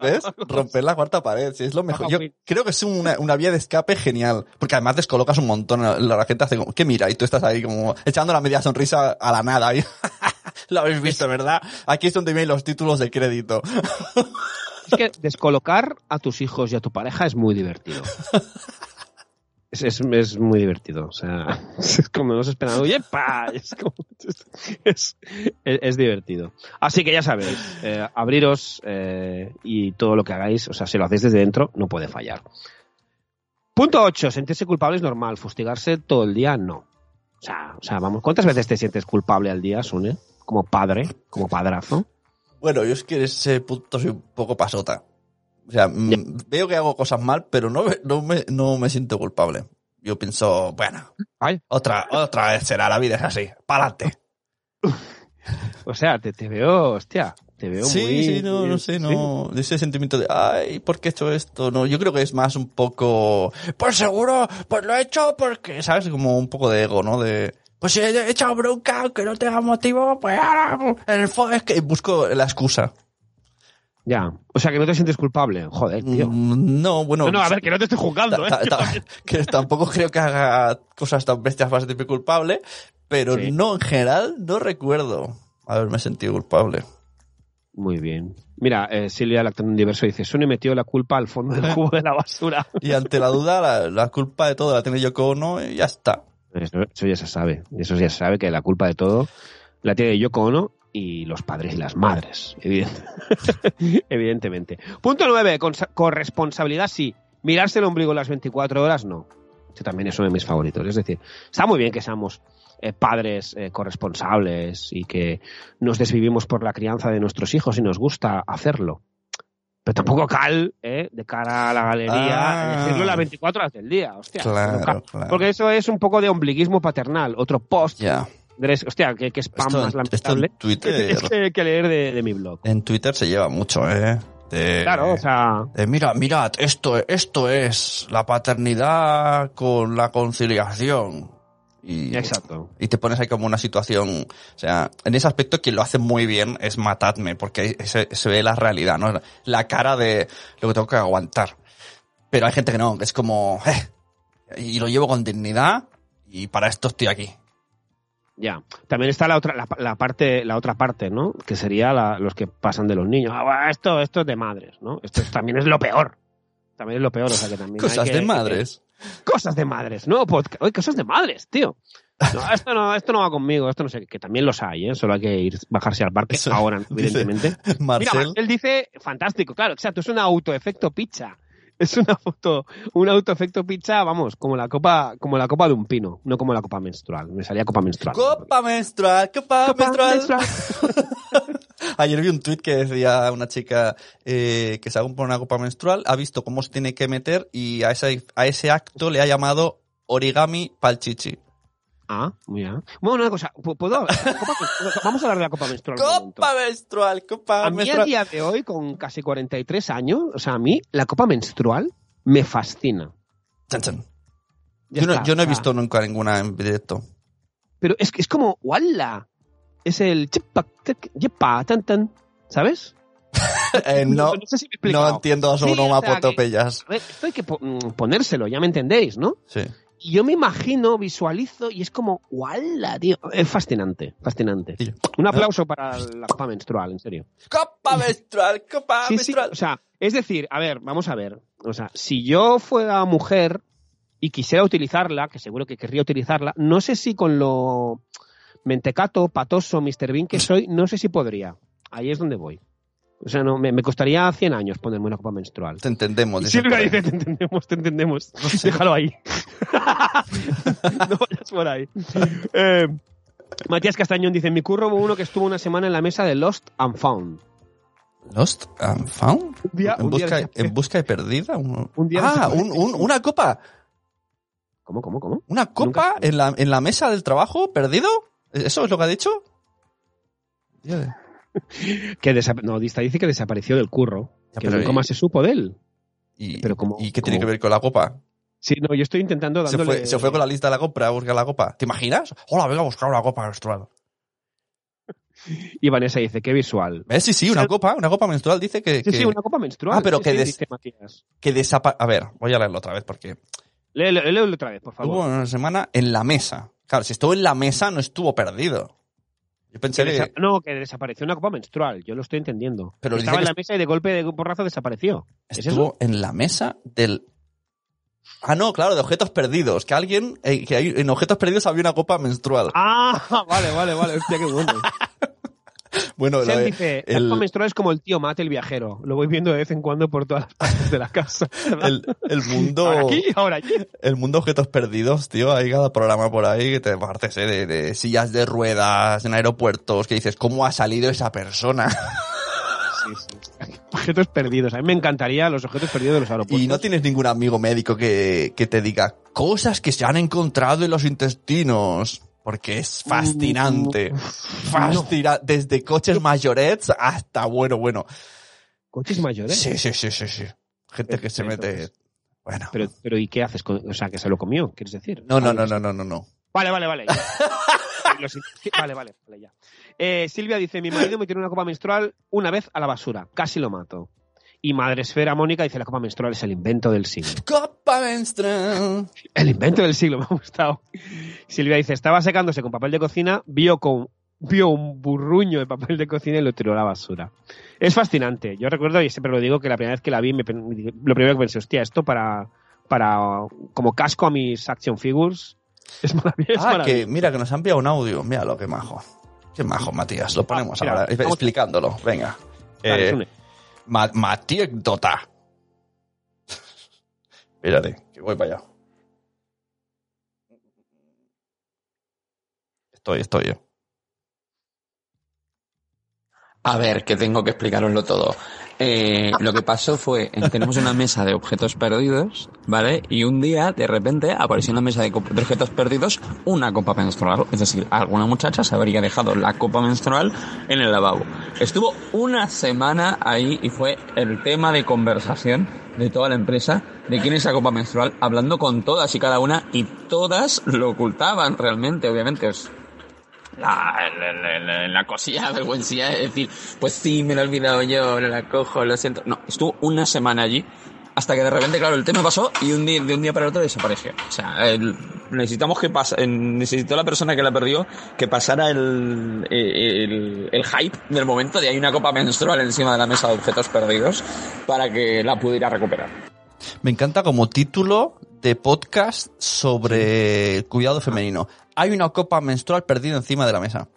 ¿Ves? Romper la cuarta pared, sí, es lo mejor. Yo creo que es una, una vía de escape genial, porque además descolocas un montón, la, la gente hace como, ¿qué mira? Y tú estás ahí como echando la media sonrisa a la nada. ahí. <laughs> lo habéis visto, ¿verdad? Aquí es donde vienen los títulos de crédito. Es que descolocar a tus hijos y a tu pareja es muy divertido. <laughs> Es, es, es muy divertido. O sea, <laughs> es como has esperado. ¡Oye, pa! Es, como- es, es- es divertido. Así que ya sabéis, eh, abriros eh, y todo lo que hagáis, o sea, si lo hacéis desde dentro, no puede fallar. Punto 8. Sentirse culpable es normal. Fustigarse todo el día, no. O sea, o sea, vamos, ¿cuántas veces te sientes culpable al día, Sune? Como padre, como padrazo. Bueno, yo es que en ese punto soy un poco pasota. O sea, mm, veo que hago cosas mal, pero no, me- no, me, no me siento culpable. Yo pienso, bueno, Ay. otra, otra vez será, la vida es así, pa'lante. O sea, te, te veo, hostia, te veo Sí, muy... sí, no, no sé, sí. no. Ese sentimiento de, ay, ¿por qué he hecho esto? No, yo creo que es más un poco, pues seguro, pues lo he hecho porque, ¿sabes? Como un poco de ego, ¿no? De, pues si he echado bronca, aunque no tenga motivo, pues ahora, en el fondo es que busco la excusa. Ya, o sea, que no te sientes culpable. Joder, tío. Mm, No, bueno. No, no, a ver, que no te estoy juzgando, ¿eh? ta- ta- <laughs> que tampoco creo que haga cosas tan bestias para sentirme culpable, pero Sí. no, en general, no recuerdo haberme sentido culpable. Muy bien. Mira, eh, Silvia Lactando Diverso dice, Sony metió la culpa al fondo del <laughs> cubo de la basura. Y ante la duda, la, la culpa de todo la tiene Yoko Ono y ya está. Eso, eso ya se sabe. Eso ya se sabe que la culpa de todo la tiene Yoko Ono y los padres y las madres, evidente- <laughs> evidentemente. Punto nueve, consa- corresponsabilidad sí. Mirarse el ombligo las 24 horas no. Este también es uno de mis favoritos. Es decir, está muy bien que seamos eh, padres eh, corresponsables y que nos desvivimos por la crianza de nuestros hijos y nos gusta hacerlo. Pero tampoco cal, ¿eh? De cara a la galería, Ah. decirlo las 24 horas del día, hostia. Claro. Porque eso es un poco de ombliguismo paternal. Otro post, Ya. De- hostia, que, que spam Esto, más lamentable Twitter, es que, que leer de, de mi blog. en Twitter se lleva mucho, ¿eh? De- Claro, o sea, de, mira, mirad, esto, esto es la paternidad con la conciliación. Y, exacto. y te pones ahí como una situación, o sea, en ese aspecto quien lo hace muy bien es Matadme, porque ahí se, se ve la realidad, ¿no? La cara de lo que tengo que aguantar. Pero hay gente que no, que es como, eh, y lo llevo con dignidad y para esto estoy aquí. Ya. También está la otra, la, la parte, la otra parte, ¿no? Que sería la- los que pasan de los niños. Ah, esto, esto es de madres, ¿no? Esto es- también es lo peor. También es lo peor, o sea que también. hay Cosas que- de madres. Cosas de madres, ¿no? Podcast. Oye, cosas de madres, tío. No, <laughs> esto no, esto no va conmigo, esto no sé, que también los hay, ¿eh? Solo hay que ir, bajarse al parque Eso ahora, <laughs> dice evidentemente. Mira, Marcel, Marcel dice, fantástico, claro, exacto, es un autoefecto pizza. Es una foto, un autoefecto pizza, vamos, como la copa, como la copa de un pino, no como la copa menstrual. Me salía copa menstrual. Copa menstrual, copa, Copa menstrual. menstrual. <laughs> Ayer vi un tuit que decía una chica eh, que se ha comprado una copa menstrual, ha visto cómo se tiene que meter y a ese, a ese acto le ha llamado origami palchichi. Ah, mira. Bueno, una cosa, ¿pu- ¿puedo hablar? Copa- vamos a hablar de la copa menstrual. Copa menstrual, copa A mí a menstrual. día de hoy, con casi 43 años, o sea, a mí la copa menstrual me fascina. Chan, chan. Yo no, está, yo no he visto nunca ninguna en directo. Pero es que es como, ¡wala! Es el yepa, tan, tan, ¿sabes? <laughs> Eh, no, sé si me no entiendo Sí, o sea, onomatopeyas. A ver, esto hay que po- mm, ponérselo, ya me entendéis, ¿no? Sí. Y yo me imagino, visualizo y es como, ¡wala, tío! Es fascinante, fascinante. Sí. Un aplauso para la copa menstrual, en serio. Copa menstrual, copa Sí, sí, menstrual. o sea, es decir, a ver, vamos a ver. O sea, si yo fuera mujer y quisiera utilizarla, que seguro que querría utilizarla, no sé si con lo mentecato, patoso, Mr. Bean que <laughs> soy, no sé si podría. Ahí es donde voy. O sea, no, me, me costaría 100 años ponerme una copa menstrual. Te entendemos. Dice Silvia dice, te entendemos, te entendemos. Déjalo ahí. <laughs> no vayas por ahí. Eh, Matías Castañón dice, en mi curro hubo uno que estuvo una semana en la mesa de Lost and Found. Lost and Found. Día- en, día busca, desapareció. en busca de perdida. Un, Un día ah, un- un- una copa. ¿Cómo, cómo, cómo? ¿Una copa en la, en la mesa del trabajo perdido? ¿Eso es lo que ha dicho? <laughs> Que no, Dista dice que desapareció del curro. Ya, que nunca más se supo de él. ¿Y, Pero como- ¿y qué tiene que ver con la copa? Sí, no, yo estoy intentando Se dándole... fue, se fue con la lista de la compra a buscar la copa. ¿Te imaginas? Hola, venga a buscar una copa menstrual. <laughs> Y Vanessa dice, qué visual. ¿Ves? Sí, sí, una copa, una copa menstrual dice que, Sí, que, sí, una copa menstrual. Ah, pero Sí, que sí, des- que desapa... A ver, voy a leerlo otra vez porque Léelo, léelo otra vez, por favor. hubo una semana en la mesa. Claro, si estuvo en la mesa no estuvo perdido. Yo pensé Que que... desa- No, que desapareció una copa menstrual, yo lo estoy entendiendo. Pero Estaba en la mesa y de golpe de porrazo desapareció. Estuvo en la mesa del... Ah, no, claro, de objetos perdidos. Que alguien... eh, que hay- en objetos perdidos había una copa menstrual. Ah, <laughs> vale, vale, vale. Hostia, qué bueno. <laughs> bueno, Sam dice, el- copa menstrual es como el tío Mate el viajero. Lo voy viendo de vez en cuando por todas las partes de la casa. <laughs> el, el mundo... Ahora aquí, ahora allí. El mundo objetos perdidos, tío. Hay cada programa por ahí que te partes, ¿eh? De, de sillas de ruedas en aeropuertos que dices, ¿cómo ha salido esa persona? <laughs> Objetos perdidos. A mí me encantaría los objetos perdidos de los aeropuertos. y no tienes ningún amigo médico que, que te diga cosas que se han encontrado en los intestinos. Porque es fascinante. Fascina Desde coches mayorets hasta, bueno, bueno. ¿Coches mayores? Sí, sí, sí, sí, sí. Gente que se mete... Bueno. Pero, pero ¿y qué haces? con- o sea, que se lo comió, ¿quieres decir? No, no, Vale, no, no, no, no, no. Vale, vale, vale. <laughs> vale, vale, vale, ya. Eh, Silvia dice, mi marido me tiró una copa menstrual una vez a la basura. Casi lo mato. Y Madresfera Mónica dice, la copa menstrual es el invento del siglo. Copa menstrual. El invento del siglo, <laughs> me ha gustado. Silvia dice, estaba secándose con papel de cocina, vio con vio un burruño de papel de cocina y lo tiró a la basura. Es fascinante. Yo recuerdo, y siempre lo digo, que la primera vez que la vi, me lo primero que pensé, hostia, esto para, para como casco a mis action figures <laughs> es maravilloso. Ah, que mira, que nos ha enviado un audio. Mira lo que majo. Qué majo, Matías. Lo ponemos Ah, mira, ahora, explicándolo. Venga. Eh. Ma. Espérate, que voy para allá. Estoy, estoy. A ver, que tengo que explicaroslo todo. Eh, lo que pasó fue, eh, tenemos una mesa de objetos perdidos, ¿vale? Y un día, de repente, apareció en la mesa de, de objetos perdidos una copa menstrual. Es decir, alguna muchacha se habría dejado la copa menstrual en el lavabo. Estuvo una semana ahí y fue el tema de conversación de toda la empresa de quién es esa copa menstrual, hablando con todas y cada una, y todas lo ocultaban realmente, obviamente. La, la, la, la cosilla <laughs> vergüenza es decir, pues sí, me lo he olvidado yo, no la cojo, lo siento. No, estuvo una semana allí hasta que de repente, claro, el tema pasó y un día, de un día para otro desapareció. O sea, el- necesitamos que pasa, necesitó la persona que la perdió que pasara el, el, el hype del momento de hay una copa menstrual encima de la mesa de objetos perdidos para que la pudiera recuperar. Me encanta como título de podcast sobre el cuidado femenino. Hay una copa menstrual perdida encima de la mesa.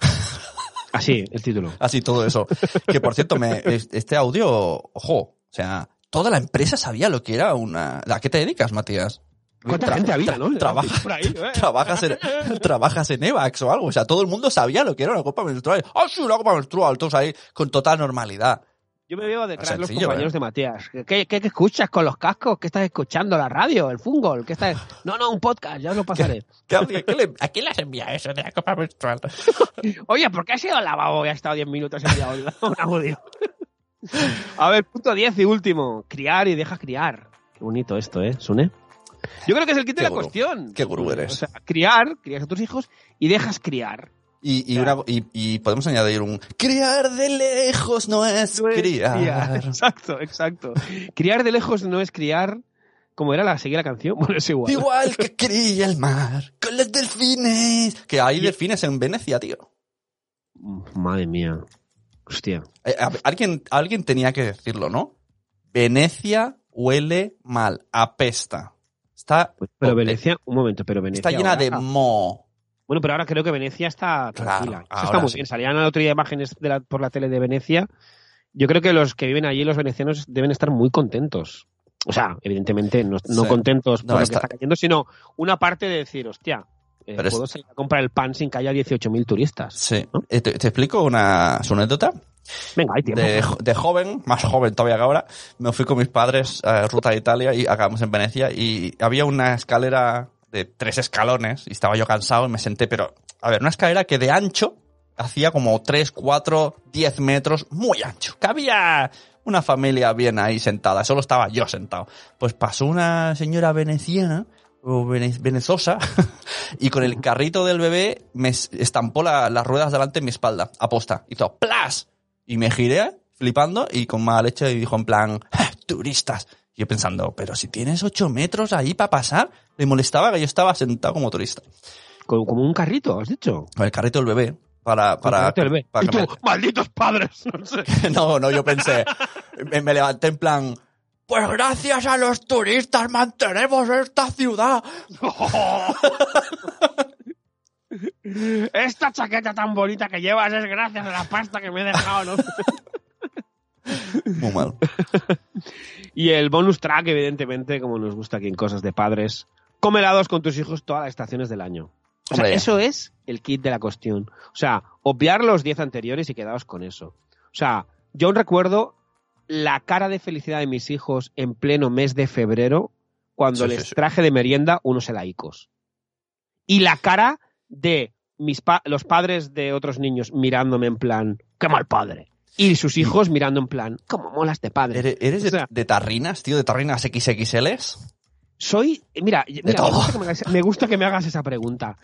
<laughs> Así, el título. Así todo eso. Que por cierto, me, es- este audio, ojo, o sea, toda la empresa sabía lo que era una... ¿A qué te dedicas, Matías? ¿Cuánta Tra- gente había, tra- no? trabaja- Por ahí, ¿eh? <laughs> trabajas, en, trabajas en Evax o algo. O sea, todo el mundo sabía lo que era una copa menstrual. ¡Ah, sí, una copa menstrual! Todos ahí con total normalidad. Yo me veo detrás de los compañeros ¿eh? de Matías. ¿Qué, qué, qué escuchas con los cascos? ¿Qué estás escuchando? ¿La radio? ¿El fútbol? ¿Qué estás...? No, no, un podcast, ya os lo pasaré. <laughs> ¿Qué- qué le- ¿A quién les envía eso de la copa menstrual? <laughs> Oye, ¿por qué has ido al lavabo y has estado 10 minutos enviado un audio? A ver, punto 10 y último. Criar y deja criar. Qué bonito esto, ¿eh, Sune? Yo creo que es el kit de la gurú. cuestión. Qué gurú eres. O sea, criar, crías a tus hijos y dejas criar. Y, y, una, y, y podemos añadir un... Criar de lejos no es No es criar. <laughs> Exacto, exacto. Criar de lejos no es criar. ¿Cómo era la seguía la canción? <laughs> Bueno, es igual. Igual que <laughs> cría el mar con los delfines. Que hay delfines en Venecia, tío. Madre mía. Hostia. Eh, a- alguien, alguien tenía que decirlo, ¿no? Venecia huele mal, apesta. Está, Pues, pero Venecia, un momento, pero Venecia. está llena ahora- de mo. Bueno, pero ahora creo que Venecia está tranquila. Claro, está muy sí. bien. Salían el otro día imágenes de la- por la tele de Venecia. Yo creo que los que viven allí, los venecianos, deben estar muy contentos. O sea, evidentemente, no, no Sí. contentos por No, lo está- que está cayendo, sino una parte de decir, hostia, eh, Pero es- puedo salir a comprar el pan sin que haya 18.000 turistas. Sí. ¿No? Eh, Te, te explico una su anécdota. Venga, hay tiempo. De, de joven, más joven todavía que ahora, me fui con mis padres a ruta de Italia y acabamos en Venecia y había una escalera de tres escalones y estaba yo cansado y me senté, pero, a ver, una escalera que de ancho hacía como tres, cuatro, diez metros, muy ancho. Que había una familia bien ahí sentada, solo estaba yo sentado. Pues pasó una señora veneciana o vene- venezosa <laughs> y con el carrito del bebé me es- estampó la- las ruedas delante en mi espalda, aposta. Hizo ¡plas! Y me giré flipando y con mala leche y dijo en plan, "Ja, turistas. Y yo pensando, pero si tienes ocho metros ahí para pasar, le molestaba que yo estaba sentado como turista. Como, como un carrito, has dicho. Con el carrito del bebé. Para, para, carrito del bebé. para Y tú, <laughs> malditos padres. <laughs> No sé. <laughs> no, no, yo pensé, me, me levanté en plan, pues gracias a los turistas mantenemos esta ciudad. Esta chaqueta tan bonita que llevas es gracias a la pasta que me he dejado, ¿no? Muy mal. <laughs> Y el bonus track, evidentemente, como nos gusta aquí en Cosas de Padres, come helados con tus hijos todas las estaciones del año. O sea, Hombre. eso es el kit de la cuestión. O sea, obviar los 10 anteriores y quedaos con eso. O sea, yo aún recuerdo la cara de felicidad de mis hijos en pleno mes de febrero cuando Sí, sí, les sí. traje de merienda unos helaicos. Y la cara de mis pa- los padres de otros niños mirándome en plan, qué mal padre. Y sus hijos mirando en plan, cómo molas de padre. ¿Eres, eres O sea, de, de tarrinas, tío? ¿De tarrinas XXLs? soy, mira, mira, me, gusta que me, hagas, me gusta que me hagas esa pregunta.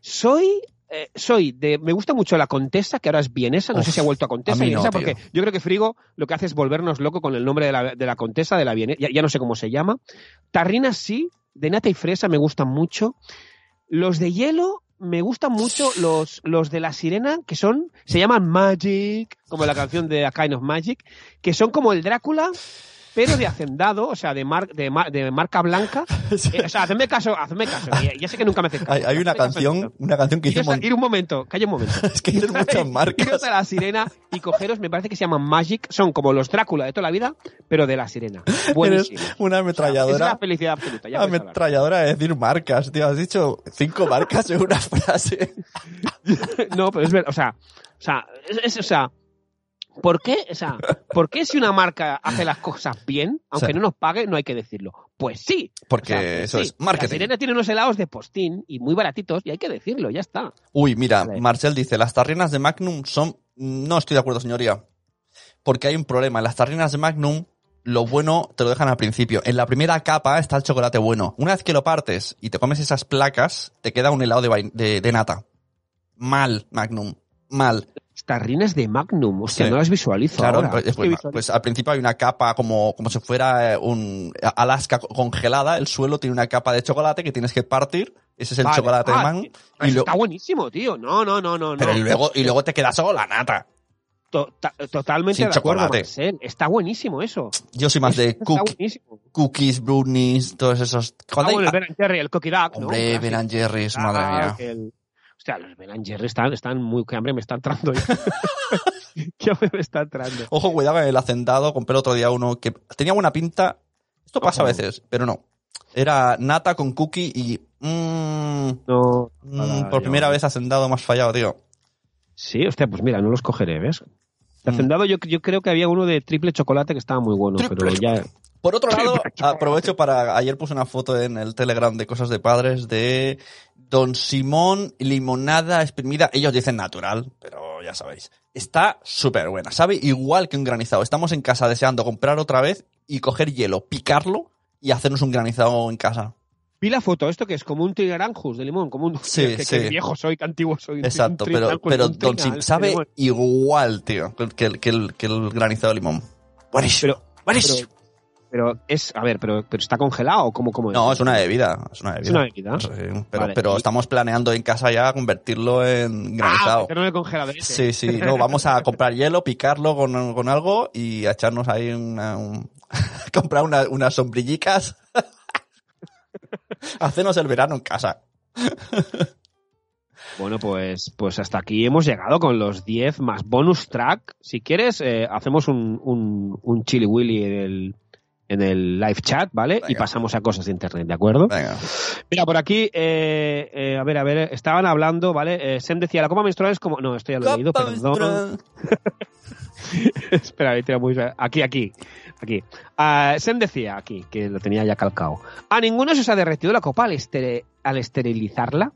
Soy, eh, soy de, me gusta mucho la Contesa, que ahora es vienesa, no Uf, sé si ha vuelto a Contesa, vienesa, no, porque yo creo que Frigo lo que hace es volvernos loco con el nombre de la, de la Contesa, de la vienesa, ya, ya no sé cómo se llama. Tarrinas sí, de nata y fresa me gustan mucho. Los de hielo me gustan mucho los, los de la sirena, que son, se llaman Magic, como la canción de A Kind of Magic, que son como el Drácula, pero de hacendado, o sea, de, mar- de, mar- de marca blanca. <laughs> Eh, o sea, hazme caso, hazme caso. Ya, ya sé que nunca me haces caso. Hay, hay una caso canción, esto. una canción que mon- ir un momento, calla un momento. <laughs> Es que dices muchas marcas. A la sirena y cogeros, me parece que se llaman Magic, son como los Drácula de toda la vida, pero de la sirena. <laughs> Eres Buenísimo. una Es ametralladora. la felicidad absoluta. Ya ametralladora de decir marcas, tío. Has dicho cinco marcas en una frase. No, pero es verdad, o sea, o sea, es, es- o sea, ¿Por qué? O sea, ¿por qué si una marca hace las cosas bien, aunque no nos pague, no hay que decirlo? Pues sí. Porque O sea, eso sí. es marketing. La Sirena tiene unos helados de postín y muy baratitos y hay que decirlo, ya está. Uy, mira. Marcel dice, las tarrinas de Magnum son... No estoy de acuerdo, señoría. Porque hay un problema. En las tarrinas de Magnum, lo bueno te lo dejan al principio. En la primera capa está el chocolate bueno. Una vez que lo partes y te comes esas placas, te queda un helado de, de nata. Mal, Magnum. Mal. Tarrines de Magnum, hostia, Sí. no las visualizo Claro, ahora. pues, pues, pues al principio hay una capa como, como si fuera eh, un Alaska co- congelada. El suelo tiene una capa de chocolate que tienes que partir. Ese es el Vale. chocolate de Ah, Magnum. Eso Y, lo- Está buenísimo, tío. No, no, no, no. pero no. y luego, y luego te queda solo la nata. To- ta- totalmente Sin de acuerdo, chocolate. Marcel. Está buenísimo eso. Yo soy más de <laughs> Está cook- buenísimo. cookies, brownies, todos esos. Ah, bueno, el Ben Jerry, el Cookie Duck, ¿no? Hombre, Un Ben Jerry's, clásico. madre mía. Ah, el- Hostia, los Ben Jerry están, están muy... Que hambre me está entrando. <laughs> Qué hambre me está entrando. Ojo, cuidado el hacendado. Compré el otro día uno que tenía buena pinta. Esto pasa a veces, pero no. Era nata con cookie y... mm, No, mm, Para, por primera vez hacendado más fallado, tío. Sí, hostia, pues mira, no los cogeré, ¿ves? De Mm. Hacendado yo, yo creo que había uno de triple chocolate que estaba muy bueno, Triple pero ya... Por otro <laughs> lado, aprovecho para... Ayer puse una foto en el Telegram de cosas de padres de Don Simón limonada exprimida. Ellos dicen natural, pero ya sabéis. Está súper buena. Sabe igual que un granizado. Estamos en casa deseando comprar otra vez y coger hielo, picarlo y hacernos un granizado en casa. Vi la foto, esto que es como un trigaranjus de limón, como un... Sí, <laughs> que, que- sí. que viejo soy, que antiguo soy. Exacto, pero, pero Don trigal Sim de sabe igual, tío, que el, que el, que el granizado de limón. Buenísimo. Pero, buenísimo. Pero, es, a ver, pero, pero está congelado, ¿cómo, cómo no, es una bebida. Es una bebida. Es una bebida. Sí, pero Vale. pero Y- estamos planeando en casa ya convertirlo en Ah, granizado. congelador. Sí, sí, no, vamos a <laughs> comprar hielo, picarlo con, con algo y a echarnos ahí una, un- <laughs> comprar una- unas sombrillicas. <laughs> Hacernos el verano en casa. Bueno, pues, pues hasta aquí hemos llegado con los 10 más bonus track. Si quieres, eh, hacemos un, un, un chili willy en el, en el live chat, ¿vale? Y pasamos a cosas de internet, ¿de acuerdo? Venga. Mira, por aquí, eh, eh, a ver, a ver, estaban hablando, ¿vale? Eh, Sem decía, la copa menstrual es como... No, esto ya lo he leído, perdón. <laughs> Espera, ahí tira muy... Aquí, aquí, aquí. Ah, Sem decía aquí, que lo tenía ya calcado. ¿A ninguno se os ha derretido la copa al, estere- al esterilizarla?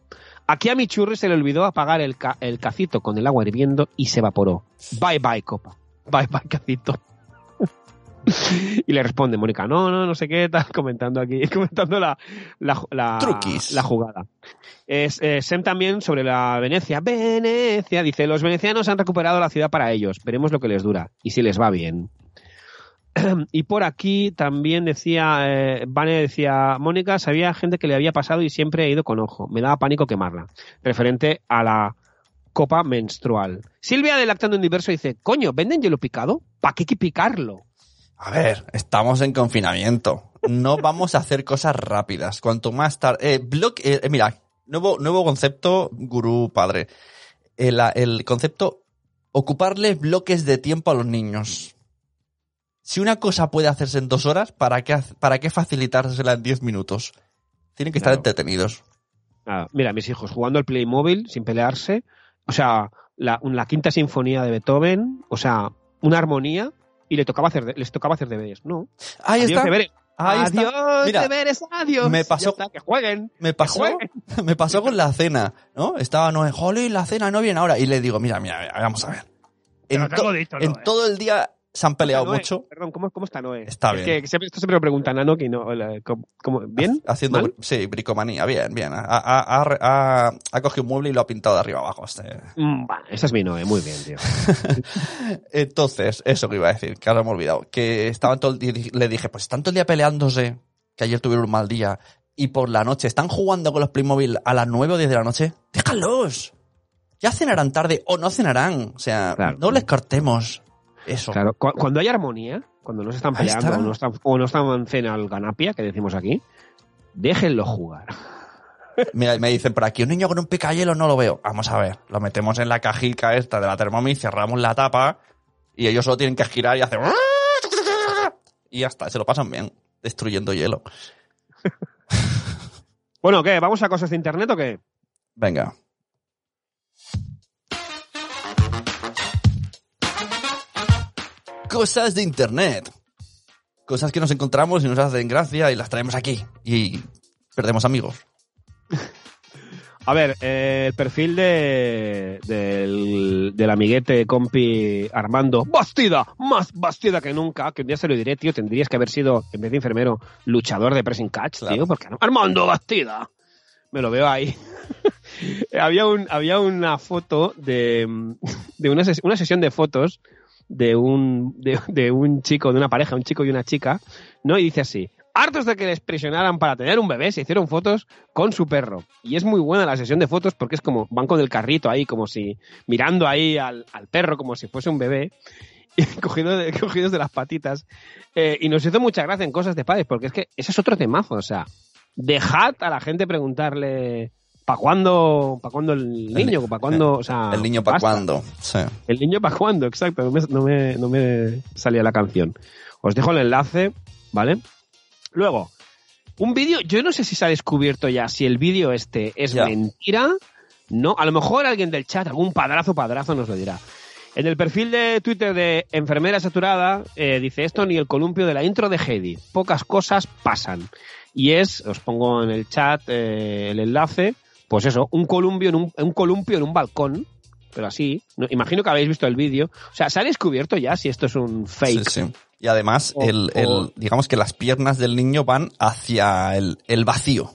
Aquí a mi churri se le olvidó apagar el, ca- el cacito con el agua hirviendo y se evaporó. Bye bye, copa. Bye bye, cacito. <laughs> y le responde Mónica, no, no, no sé qué, <laughs> tal, comentando aquí, <laughs> comentando la, la, la, Truquis. la jugada. Es, eh, Sem también sobre la Venecia. Venecia, dice, los venecianos han recuperado la ciudad para ellos. Veremos lo que les dura y si les va bien. <clears throat> y por aquí también decía, eh, Vane decía, Mónica, sabía gente que le había pasado y siempre he ido con ojo. Me daba pánico quemarla. Referente a la copa menstrual. Silvia de Lactando Universo dice, coño, ¿venden hielo picado? ¿Para qué hay que picarlo? A ver, estamos en confinamiento. No vamos a hacer cosas rápidas. Cuanto más tarde. Eh, bloque- eh, eh, mira, nuevo, nuevo concepto, gurú padre. El, el concepto ocuparle bloques de tiempo a los niños. Si una cosa puede hacerse en dos horas, ¿para qué, para qué facilitársela en diez minutos? Tienen que estar entretenidos. Nada, mira, mis hijos jugando al Playmobil sin pelearse. O sea, la quinta sinfonía de Beethoven, o sea, una armonía y le tocaba hacer les tocaba hacer deberes. No. Ahí Adiós, está. deberes. Ahí está. adiós, Mira, deberes, adiós. me pasó- está, que jueguen. Me pasó, jueguen. <laughs> me pasó con la cena, ¿no? Estaba Noé, jolín, la cena no viene ahora. Y le digo, mira, mira, vamos a ver. En, to- dicho, todo el día se han peleado mucho. Perdón, ¿cómo, cómo está Noé? Está es bien. Que siempre, esto siempre lo preguntan a Noki, ¿no? Hola, ¿cómo- ¿Bien? Haciendo, ¿Mal? sí, bricomanía, bien, bien. Ha, ha- ha- cogido un mueble y lo ha pintado de arriba abajo. este. Mm, esa es mi Noé, muy bien, tío. <laughs> Entonces, eso que iba a decir, que ahora me he olvidado. Que estaban todo el día, le dije, pues están todo el día peleándose, que ayer tuvieron un mal día, y por la noche están jugando con los Playmobil a las 9 o 10 de la noche. ¡Déjalos! Ya cenarán tarde o no cenarán. O sea, Claro. no les cortemos. Eso. Claro, cu- cuando hay armonía, cuando no se están peleando está. o no están, o no están en cena al ganapia, que decimos aquí, déjenlo jugar. Me, me dicen por aquí, un niño con un picayelo no lo veo. Vamos a ver, lo metemos en la cajica esta de la Thermomix, cerramos la tapa y ellos solo tienen que girar y hacer... Y ya está, se lo pasan bien, destruyendo hielo. <laughs> Bueno, ¿qué? ¿Vamos a cosas de internet o qué? Cosas de Internet. Cosas que nos encontramos y nos hacen gracia y las traemos aquí. Y perdemos amigos. A ver, eh, el perfil de, del, del amiguete compi Armando, bastida, más bastida que nunca, que un día se lo diré, tío, tendrías que haber sido, en vez de enfermero, luchador de pressing catch, Claro. tío, porque no- Armando Bastida. Me lo veo ahí. <laughs> había, un, había una foto de, de una, ses- una sesión de fotos de un, de, de un chico, de una pareja, un chico y una chica, ¿no? Y dice así, hartos de que les presionaran para tener un bebé, se hicieron fotos con su perro. Y es muy buena la sesión de fotos porque es como, van con el carrito ahí, como si, mirando ahí al, al perro como si fuese un bebé, <laughs> y cogido de, cogidos de las patitas. Eh, y nos hizo mucha gracia en cosas de padres, porque es que ese es otro temazo, o sea, dejad a la gente preguntarle, ¿para cuándo, pa' cuándo el niño? ¿Para cuándo? O sea, El niño para cuándo. Sí. El niño para cuándo, exacto. No me, no, me, no me salía la canción. Os dejo el enlace, ¿vale? Luego, un vídeo, yo no sé si se ha descubierto ya si el vídeo este es Ya. mentira. No, a lo mejor alguien del chat, algún padrazo, padrazo nos lo dirá. En el perfil de Twitter de Enfermera Saturada eh, dice esto ni el columpio de la intro de Heidi. Pocas cosas pasan. Y es, os pongo en el chat eh, el enlace, pues eso, un columpio en un, un columpio en un balcón, pero así. No- imagino que habéis visto el vídeo. O sea, se ha descubierto ya si esto es un fake. Sí, sí. Y además, O- el, el- o- digamos que las piernas del niño van hacia el, el vacío.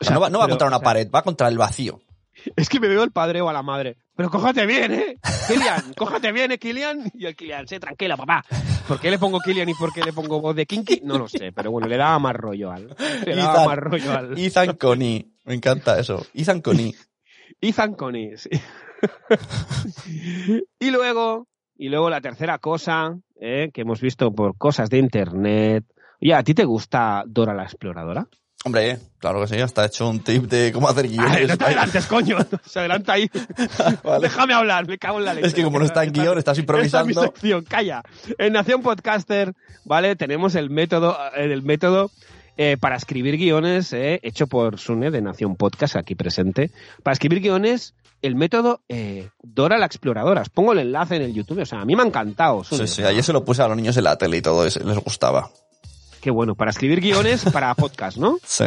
O sea, no va, no va pero, contra una o sea- pared, va contra el vacío. <laughs> Es que me veo el padre o a la madre. Pero cójate bien, ¿eh? Kilian, <laughs> cójate bien, ¿eh, Kilian? Y el Kilian, sí, tranquila, papá. ¿Por qué le pongo Kilian y por qué le pongo voz de Kinky? No lo sé, pero bueno, le daba más rollo al. Le <laughs> daba Ethan. más rollo al. Ethan. Me encanta eso. Ethan Coney. <laughs> Ethan Coney, sí. <laughs> y luego, y luego la tercera cosa, ¿eh? que hemos visto por cosas de internet. Oye, ¿a ti te gusta Dora la Exploradora? Hombre, claro que sí, hasta he hecho un tip de cómo hacer Ay, guiones. no te adelantes, coño. <laughs> Se adelanta ahí. Vale. Déjame hablar, me cago en la leche. Es que como no está en guion, estás Esta improvisando. es mi sección, calla. En Nación Podcaster, ¿vale? Tenemos el método, el método eh, para escribir guiones, eh, hecho por Sune de Nación Podcast, aquí presente. Para escribir guiones, el método eh, Dora la Exploradora. Os pongo el enlace en el YouTube. O sea, a mí me ha encantado, Sune. Sí, sí, ayer se lo puse a los niños en la tele y todo, eso, les gustaba. Qué bueno, para escribir guiones <laughs> para podcast, ¿no? Sí.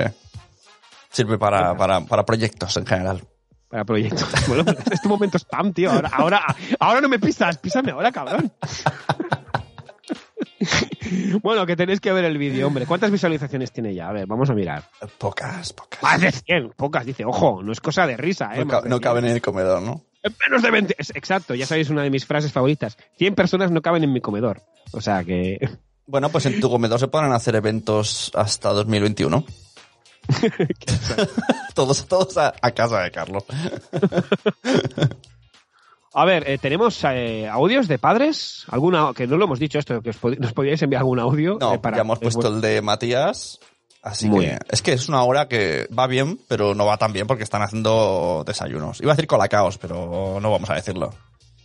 Sirve para, para, para proyectos en general. Para proyectos. <laughs> Bueno, pero este momento spam, tío. Ahora, ahora, ahora no me pisas, písame ahora, cabrón. <laughs> <laughs> bueno, que tenéis que ver el vídeo, hombre. ¿Cuántas visualizaciones tiene ya? A ver, vamos a mirar. Pocas, pocas. Más de 100, pocas, dice. Ojo, no es cosa de risa, ¿eh? No, ca- no 100. caben en el comedor, ¿no? En menos de 20. Es- exacto, ya sabéis una de mis frases favoritas. 100 personas no caben en mi comedor. O sea que... <laughs> Bueno, pues en tu comedor se podrán hacer eventos hasta 2021. <laughs> todos todos a, a casa de Carlos. A ver, eh, tenemos eh, audios de padres. ¿Alguna? Que no lo hemos dicho esto, que os pod- nos podíais enviar algún audio. No, eh, para- ya hemos puesto el de Matías. Así Muy que bien. es que es una hora que va bien, pero no va tan bien porque están haciendo desayunos. Iba a decir colacaos, pero no vamos a decirlo.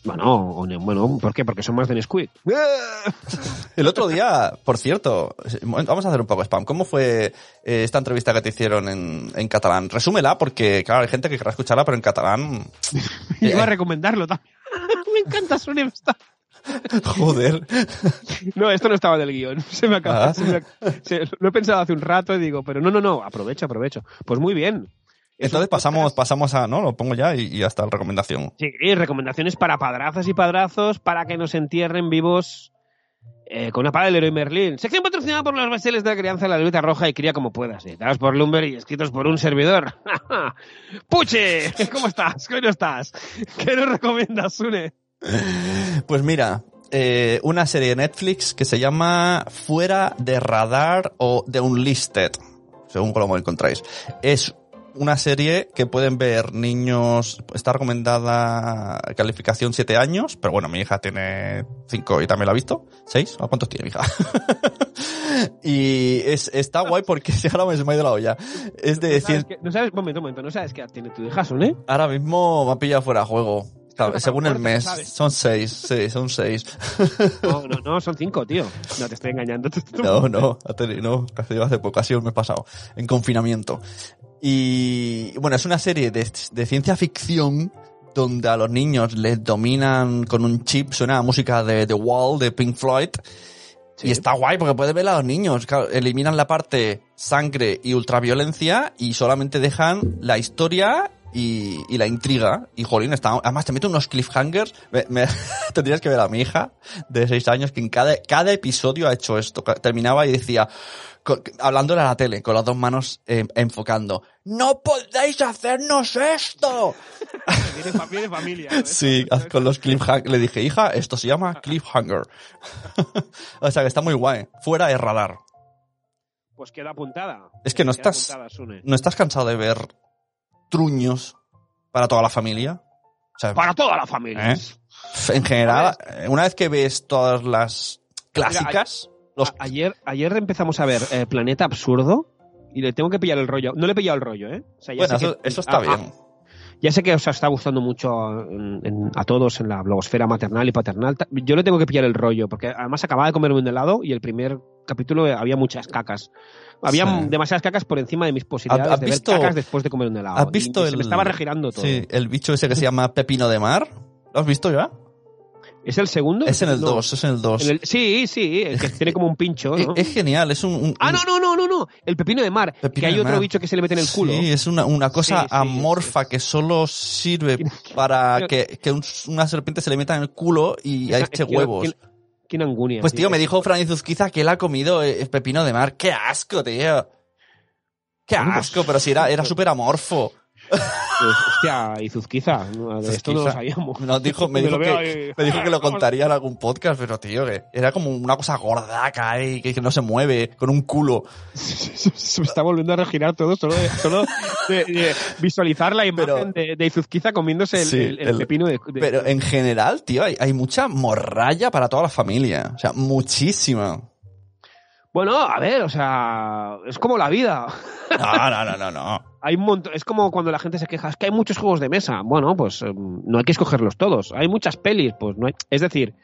Bueno, o bueno, ¿por qué? Porque son más de Nesquik. <laughs> El otro día, por cierto, vamos a hacer un poco de spam. ¿Cómo fue eh, esta entrevista que te hicieron en, en catalán? Resúmela, porque claro, hay gente que querrá escucharla, pero en catalán. <laughs> Iba a Eh, recomendarlo también. <laughs> Me encanta su está. joder. No, esto no estaba del guion. Se me acaba. Ah. se me ac- se- lo he pensado hace un rato y digo, pero no, no, no, aprovecho, aprovecho. Pues muy bien. Es Entonces pasamos, pasamos a, no, lo pongo ya y, y hasta la recomendación. Sí, recomendaciones para padrazas y padrazos para que nos entierren vivos eh, con una pala del héroe Merlín. Sección patrocinada por los baseles de la crianza la Levita Roja y cría como puedas. Editados por Lumber y escritos por un servidor. <laughs> ¡Puche! ¿Cómo estás? ¿Cómo no estás? ¿Qué nos recomiendas, Sune? Pues mira, eh, una serie de Netflix que se llama Fuera de Radar o The Unlisted, según como lo encontráis. Es una serie que pueden ver niños, está recomendada calificación 7 años, pero bueno, mi hija tiene 5 y también la ha visto. ¿6? ¿A cuántos tiene mi hija? <laughs> y es, está guay porque si <laughs> ahora me me ha ido la olla. Es de ¿No qué- no sabes, momento, momento, ¿no sabes qué tiene tu hija, Sune? Ahora mismo me ha pillado fuera de juego. Claro, según el mes. Son 6, sí, son 6. <laughs> No, no, no, son cinco, tío. No, te estoy engañando. No, no, no, hace poco, ha sido el mes pasado, en confinamiento. Y bueno, es una serie de, de ciencia ficción donde a los niños les dominan con un chip, suena a música de The Wall, de Pink Floyd. Y está guay porque puedes ver a los niños. Claro, eliminan la parte sangre y ultraviolencia y solamente dejan la historia y, y la intriga. Y jolín, está, además te mete unos cliffhangers. Me, me- <laughs> tendrías que ver a mi hija de seis años que en cada, cada episodio ha hecho esto. Terminaba y decía, con- hablándole a la tele, con las dos manos eh, enfocando. ¡No podéis hacernos esto! <laughs> Viene, fa- viene familia. ¿no? Sí, con los cliffhangers. Le dije, hija, esto se llama cliffhanger. <laughs> o sea que está muy guay. Fuera de radar. Pues queda apuntada. Es que no Queda estás- apuntada. ¿No estás cansado de ver truños para toda la familia? O sea, Para toda la familia. ¿Eh? en general, una vez que ves todas las clásicas, los, A- ayer, ayer empezamos a ver eh, Planeta Absurdo y le tengo que pillar el rollo. No le he pillado el rollo, ¿eh? O sea, ya bueno, sé eso, que- eso está ah, ah, bien. Ya sé que os está gustando mucho en- en- a todos en la blogosfera maternal y paternal. Yo le tengo que pillar el rollo, porque además acababa de comerme un helado y el primer capítulo había muchas cacas. Había Sí. demasiadas cacas por encima de mis posibilidades ¿Has de visto- ver cacas después de comer un helado. ¿Has Y- visto y se me estaba regirando todo. Sí, el bicho ese que se llama Pepino de Mar. ¿Lo has visto ya? ¿Es el segundo? Es en el No. 2, es en el 2. En el- sí, sí, el que tiene como un pincho, Es, ¿no? es genial, es un... un- Ah, no, no, no, no, no. El pepino de mar. Pepino que hay otro mar. bicho que se le mete en el culo. Sí, es una, una cosa Sí, sí, amorfa es- que solo sirve para que, que un- una serpiente se le meta en el culo y Esa- eche es que- huevos. que- Qué angunia. Pues tío, me dijo Fran Zuzquiza que él ha comido eh, pepino de mar. ¡Qué asco, tío! ¡Qué pues- asco! Pero si era, era súper amorfo. Pues, hostia, y Zuzquiza. no, de Esto no lo sabíamos. Nos dijo, me, <laughs> dijo que, ahí. me dijo que lo <laughs> contaría en algún podcast, pero tío, que era como una cosa gordaca ahí, que, no se mueve, con un culo. <laughs> Se me está volviendo a regirar todo solo de, solo de- de visualizar la imagen de, de Izuzquiza comiéndose el, Sí, el- el el- pepino de, de- Pero en general, tío, hay, hay mucha morralla para toda la familia. O sea, muchísima. Bueno, a ver, o sea, es como la vida. No, no, no, no, no. <laughs> Hay un montón, es como cuando la gente se queja, es que hay muchos juegos de mesa. Bueno, pues em, no hay que escogerlos todos. Hay muchas pelis, pues no hay. Es decir,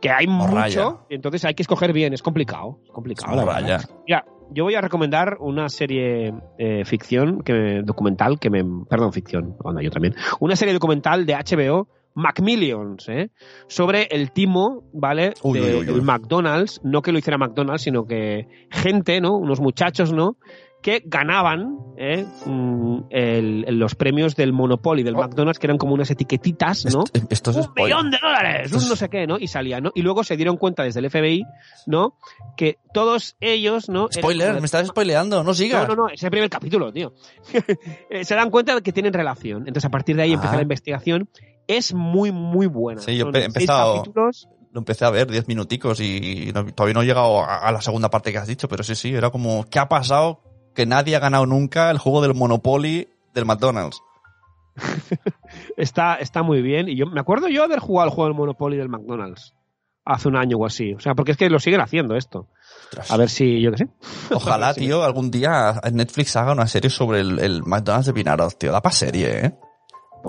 que hay Morralla. mucho, y entonces hay que escoger bien. Es complicado, es complicado. la Morralla. verdad. Mira, yo voy a recomendar una serie eh, ficción, que, documental, que me. Perdón, ficción, anda, yo también. Una serie documental de HBO, Macmillions, ¿eh? sobre el timo, ¿vale? Uy, de- uy, uy, del. McDonald's, no que lo hiciera McDonald's, sino que gente, ¿no? Unos muchachos, ¿no? Que ganaban ¿eh? Mm, el- el- los premios del Monopoly, del Oh. McDonald's, que eran como unas etiquetitas, ¿no? Esto, esto es un spoiler. millón de dólares, Esto un no sé qué, ¿no? Y salía, ¿no? Y luego se dieron cuenta desde el FBI, ¿no? Que todos ellos, ¿no? Spoiler, me estás spoileando, no sigas. no, no, no, es el primer capítulo, tío. <laughs> Eh, se dan cuenta de que tienen relación. Entonces, a partir de ahí Ah. empieza la investigación. Es muy, muy buena. Sí, yo Son he empezado-. Lo empecé a ver, 10 minuticos, y no- todavía no he llegado a, a la segunda parte que has dicho, pero sí, sí, era como, ¿qué ha pasado? Que nadie ha ganado nunca el juego del Monopoly del McDonald's. <laughs> Está, está muy bien. Y yo me acuerdo yo haber jugado el juego del Monopoly del McDonald's hace un año o así. O sea, porque es que lo siguen haciendo esto. Ostras. A ver si, yo qué sé. <laughs> Ojalá, <laughs> tío, algún día Netflix haga una serie sobre el, el McDonald's de Pinaroz, tío. Da para serie, ¿eh?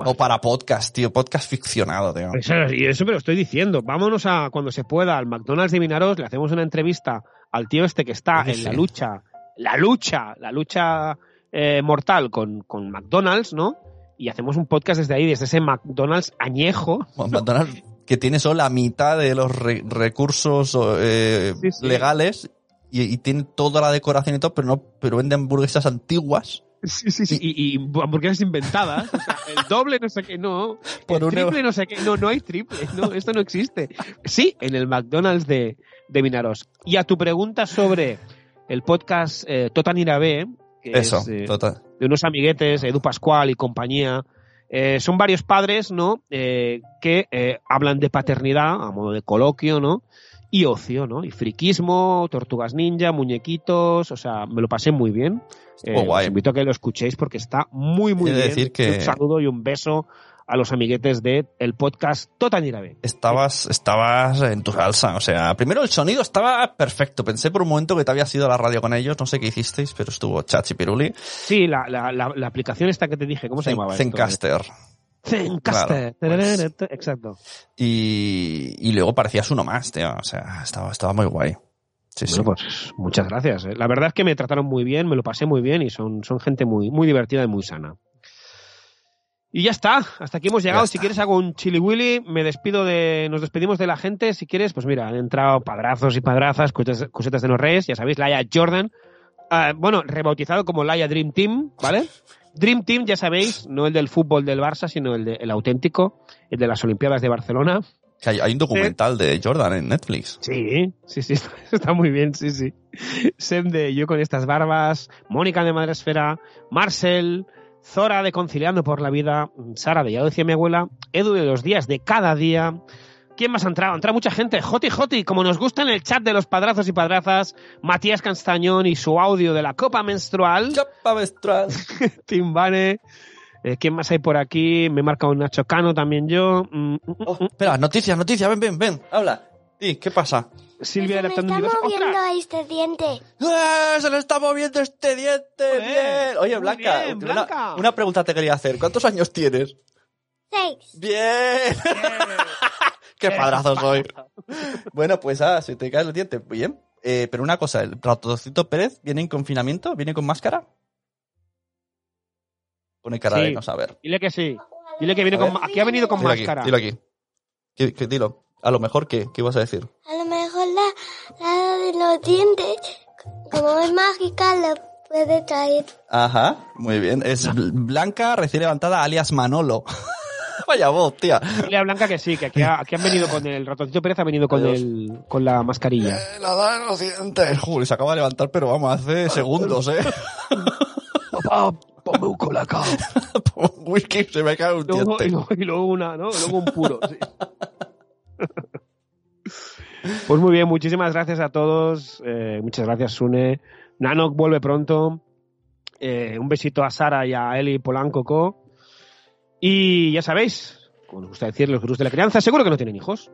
O para podcast, tío. Podcast ficcionado, tío. Eso, y eso me lo estoy diciendo. Vámonos a cuando se pueda al McDonald's de Vinaros, le hacemos una entrevista al tío este que está en la lucha, la lucha, la lucha eh, mortal con, con McDonald's, ¿no? Y hacemos un podcast desde ahí, desde ese McDonald's añejo. <laughs> McDonald's que tiene solo la mitad de los re- recursos eh, sí. legales y, y tiene toda la decoración y todo, pero no, pero vende hamburguesas antiguas. Sí, sí, sí. Y, y hamburguesas inventadas. O sea, el doble no sé qué, no. Por el un triple euro. no sé qué. No, no hay triple. No, esto no existe. Sí, en el McDonald's de, de Vinaros. Y a tu pregunta sobre el podcast eh, Totan Irabé, que Eso, es eh, total. de unos amiguetes, Edu Pascual y compañía. eh, son varios padres, ¿no? Eh, que hablan de paternidad a modo de coloquio, ¿no? Y ocio, ¿no? Y friquismo, tortugas ninja, muñequitos, o sea, me lo pasé muy bien. Eh, Oh, guay. Os invito a que lo escuchéis porque está muy, muy He de bien. decir que- Un saludo y un beso a los amiguetes de el podcast Totan Irabe. Estabas, estabas en tu salsa. O sea, primero el sonido estaba perfecto. Pensé por un momento que te habías ido a la radio con ellos. No sé qué hicisteis, pero estuvo chachi piruli. Sí, la, la, la, la aplicación esta que te dije, ¿cómo se llamaba? esto? Zencaster. Claro, pues. Exacto. Y, y luego parecías uno más, tío. O sea, estaba, estaba muy guay. Sí, sí. Bueno, pues muchas gracias. eh. La verdad es que me trataron muy bien, me lo pasé muy bien y son, son gente muy, muy divertida y muy sana. Y ya está, hasta aquí hemos llegado. Si quieres hago un chili willy, me despido de, nos despedimos de la gente. Si quieres, pues mira, han entrado padrazos y padrazas, cosetas, cosetas de los reyes, ya sabéis, Laia Jordan, ah, bueno, rebautizado como Laia Dream Team, ¿vale? Dream Team, ya sabéis, no el del fútbol del Barça, sino el, de- el auténtico, el de las Olimpiadas de Barcelona. Que hay, hay un documental de Jordan en Netflix. Sí, sí, sí, está, <laughs> está muy bien, sí, sí. Sem de Yo con estas barbas, Mónica de Madresfera, Marcel, Zora de Conciliando por la Vida, Sara de Ya decía mi abuela, Edu de los días de cada día. ¿Quién más ha entrado? Entra mucha gente. Joti Joti, como nos gusta en el chat de los padrazos y padrazas, Matías Castañón y su audio de la copa menstrual, Chapa menstrual. <laughs> Tim Bane. Eh, ¿Quién más hay por aquí? Me he marcado un Nacho Cano también yo. Mm, mm, Oh, espera, noticias, noticias, ven, ven, ven, habla. Sí, ¿qué pasa? Silvia de Se me Laptop está moviendo ¡Ostras! este diente. ¡Eh! ¡Se le está moviendo este diente! ¡Bien! Oye, Blanca, bien, Blanca. Una, pregunta te quería hacer. ¿Cuántos años tienes? Seis. ¡Bien! ¡Qué padrazo soy! <laughs> bueno, pues ah, se te cae el diente. Bien. Eh, pero una cosa, ¿el ratoncito Pérez viene en confinamiento? ¿Viene con máscara? Pone cara Sí. de no saber. Dile que sí. Dile que viene A con, ver. aquí ha venido con Dilo aquí, máscara. dilo aquí. ¿Qué- qué- dilo. A lo mejor, ¿qué? ¿Qué ibas a decir? A lo mejor la, la de los dientes, como es mágica, lo puede traer. Ajá, muy bien. Es Bl- Blanca recién levantada, alias Manolo. <laughs> Vaya voz, tía. Dile a Blanca que sí, que aquí, ha- aquí han venido con el ratoncito Pérez, ha venido con, el, con la mascarilla. La da en los dientes. Joder, se acaba de levantar, pero vamos, hace segundos, ¿eh? Papá, <laughs> ponme un colacao. <laughs> Whisky, se me cae un Y luego, diente. y luego- y luego una, ¿no? Luego un puro. sí. <laughs> Pues muy bien, muchísimas gracias a todos. eh, muchas gracias, Sune. Nanok vuelve pronto. Eh, un besito a Sara y a Eli Polanco. Co. Y ya sabéis, como nos gusta decir los gurús de la crianza, seguro que no tienen hijos.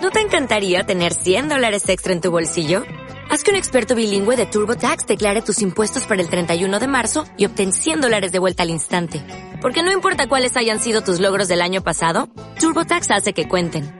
¿No te encantaría tener 100 dólares extra en tu bolsillo? Haz que un experto bilingüe de TurboTax declare tus impuestos para el 31 de marzo y obtén 100 dólares de vuelta al instante. Porque no importa cuáles hayan sido tus logros del año pasado, TurboTax hace que cuenten.